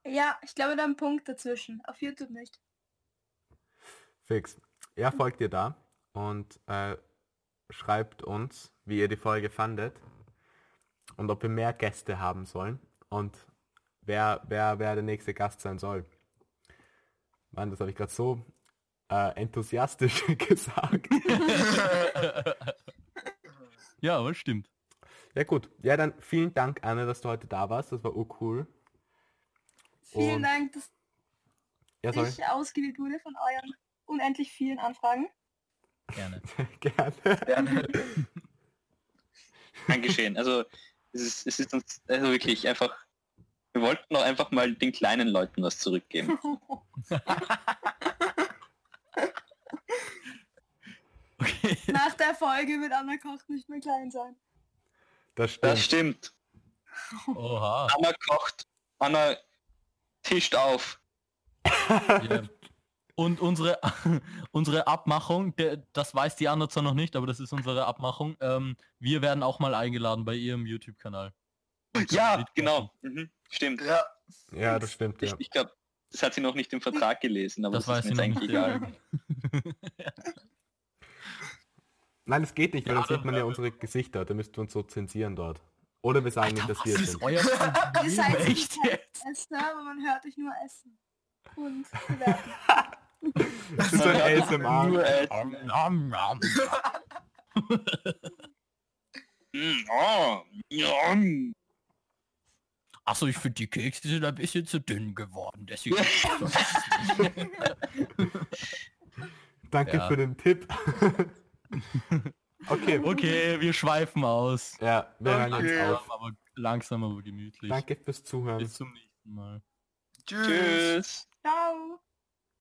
Ja, ich glaube da ein Punkt dazwischen. Auf YouTube nicht. Fix. Ja, folgt ihr da und äh, schreibt uns, wie ihr die Folge fandet und ob wir mehr Gäste haben sollen und wer, wer, wer der nächste Gast sein soll. Mann, das habe ich gerade so äh, enthusiastisch gesagt. ja, aber stimmt. Ja gut, ja dann vielen Dank Anne, dass du heute da warst, das war urcool. Vielen Und- Dank, dass Ja, ich ausgewählt wurde von euren unendlich vielen Anfragen. Gerne. Gerne. Gern geschehen. Also es ist, es ist uns also wirklich einfach. Wir wollten doch einfach mal den kleinen Leuten was zurückgeben. Okay. Nach der Folge wird Anna Koch nicht mehr klein sein. Das Das stimmt. stimmt. Oha. Anna kocht. Anna tischt auf. Ja. Und unsere, unsere Abmachung, der, das weiß die Anna zwar noch nicht, aber das ist unsere Abmachung. Ähm, wir werden auch mal eingeladen bei ihrem YouTube-Kanal. Ja, genau. Mhm. Stimmt. ja, Ja, das stimmt, Ich, ja. ich glaube, das hat sie noch nicht im Vertrag gelesen, aber Das das, weiß ist sie mir jetzt nicht. eigentlich egal. Nein, das geht nicht, weil Ja, dann sieht man ja unsere Gesichter, da müssten wir uns so zensieren dort. Oder wir sagen nicht, Alter, dass was wir ist sind. euer Ihr Problem? seid Echt nicht jetzt? Esser, aber man hört euch nur essen. Und bewerten. Das ist so ein ASMR. Nur yum. Achso, ich finde die Kekse sind ein bisschen zu dünn geworden. Deswegen Danke Ja. für den Tipp. okay, Okay, wir schweifen aus. ja, wir hören Okay. jetzt Langsam, auf. aber, langsam, aber gemütlich. Danke fürs Zuhören. Bis zum nächsten Mal. tschüss. Tschüss. Ciao.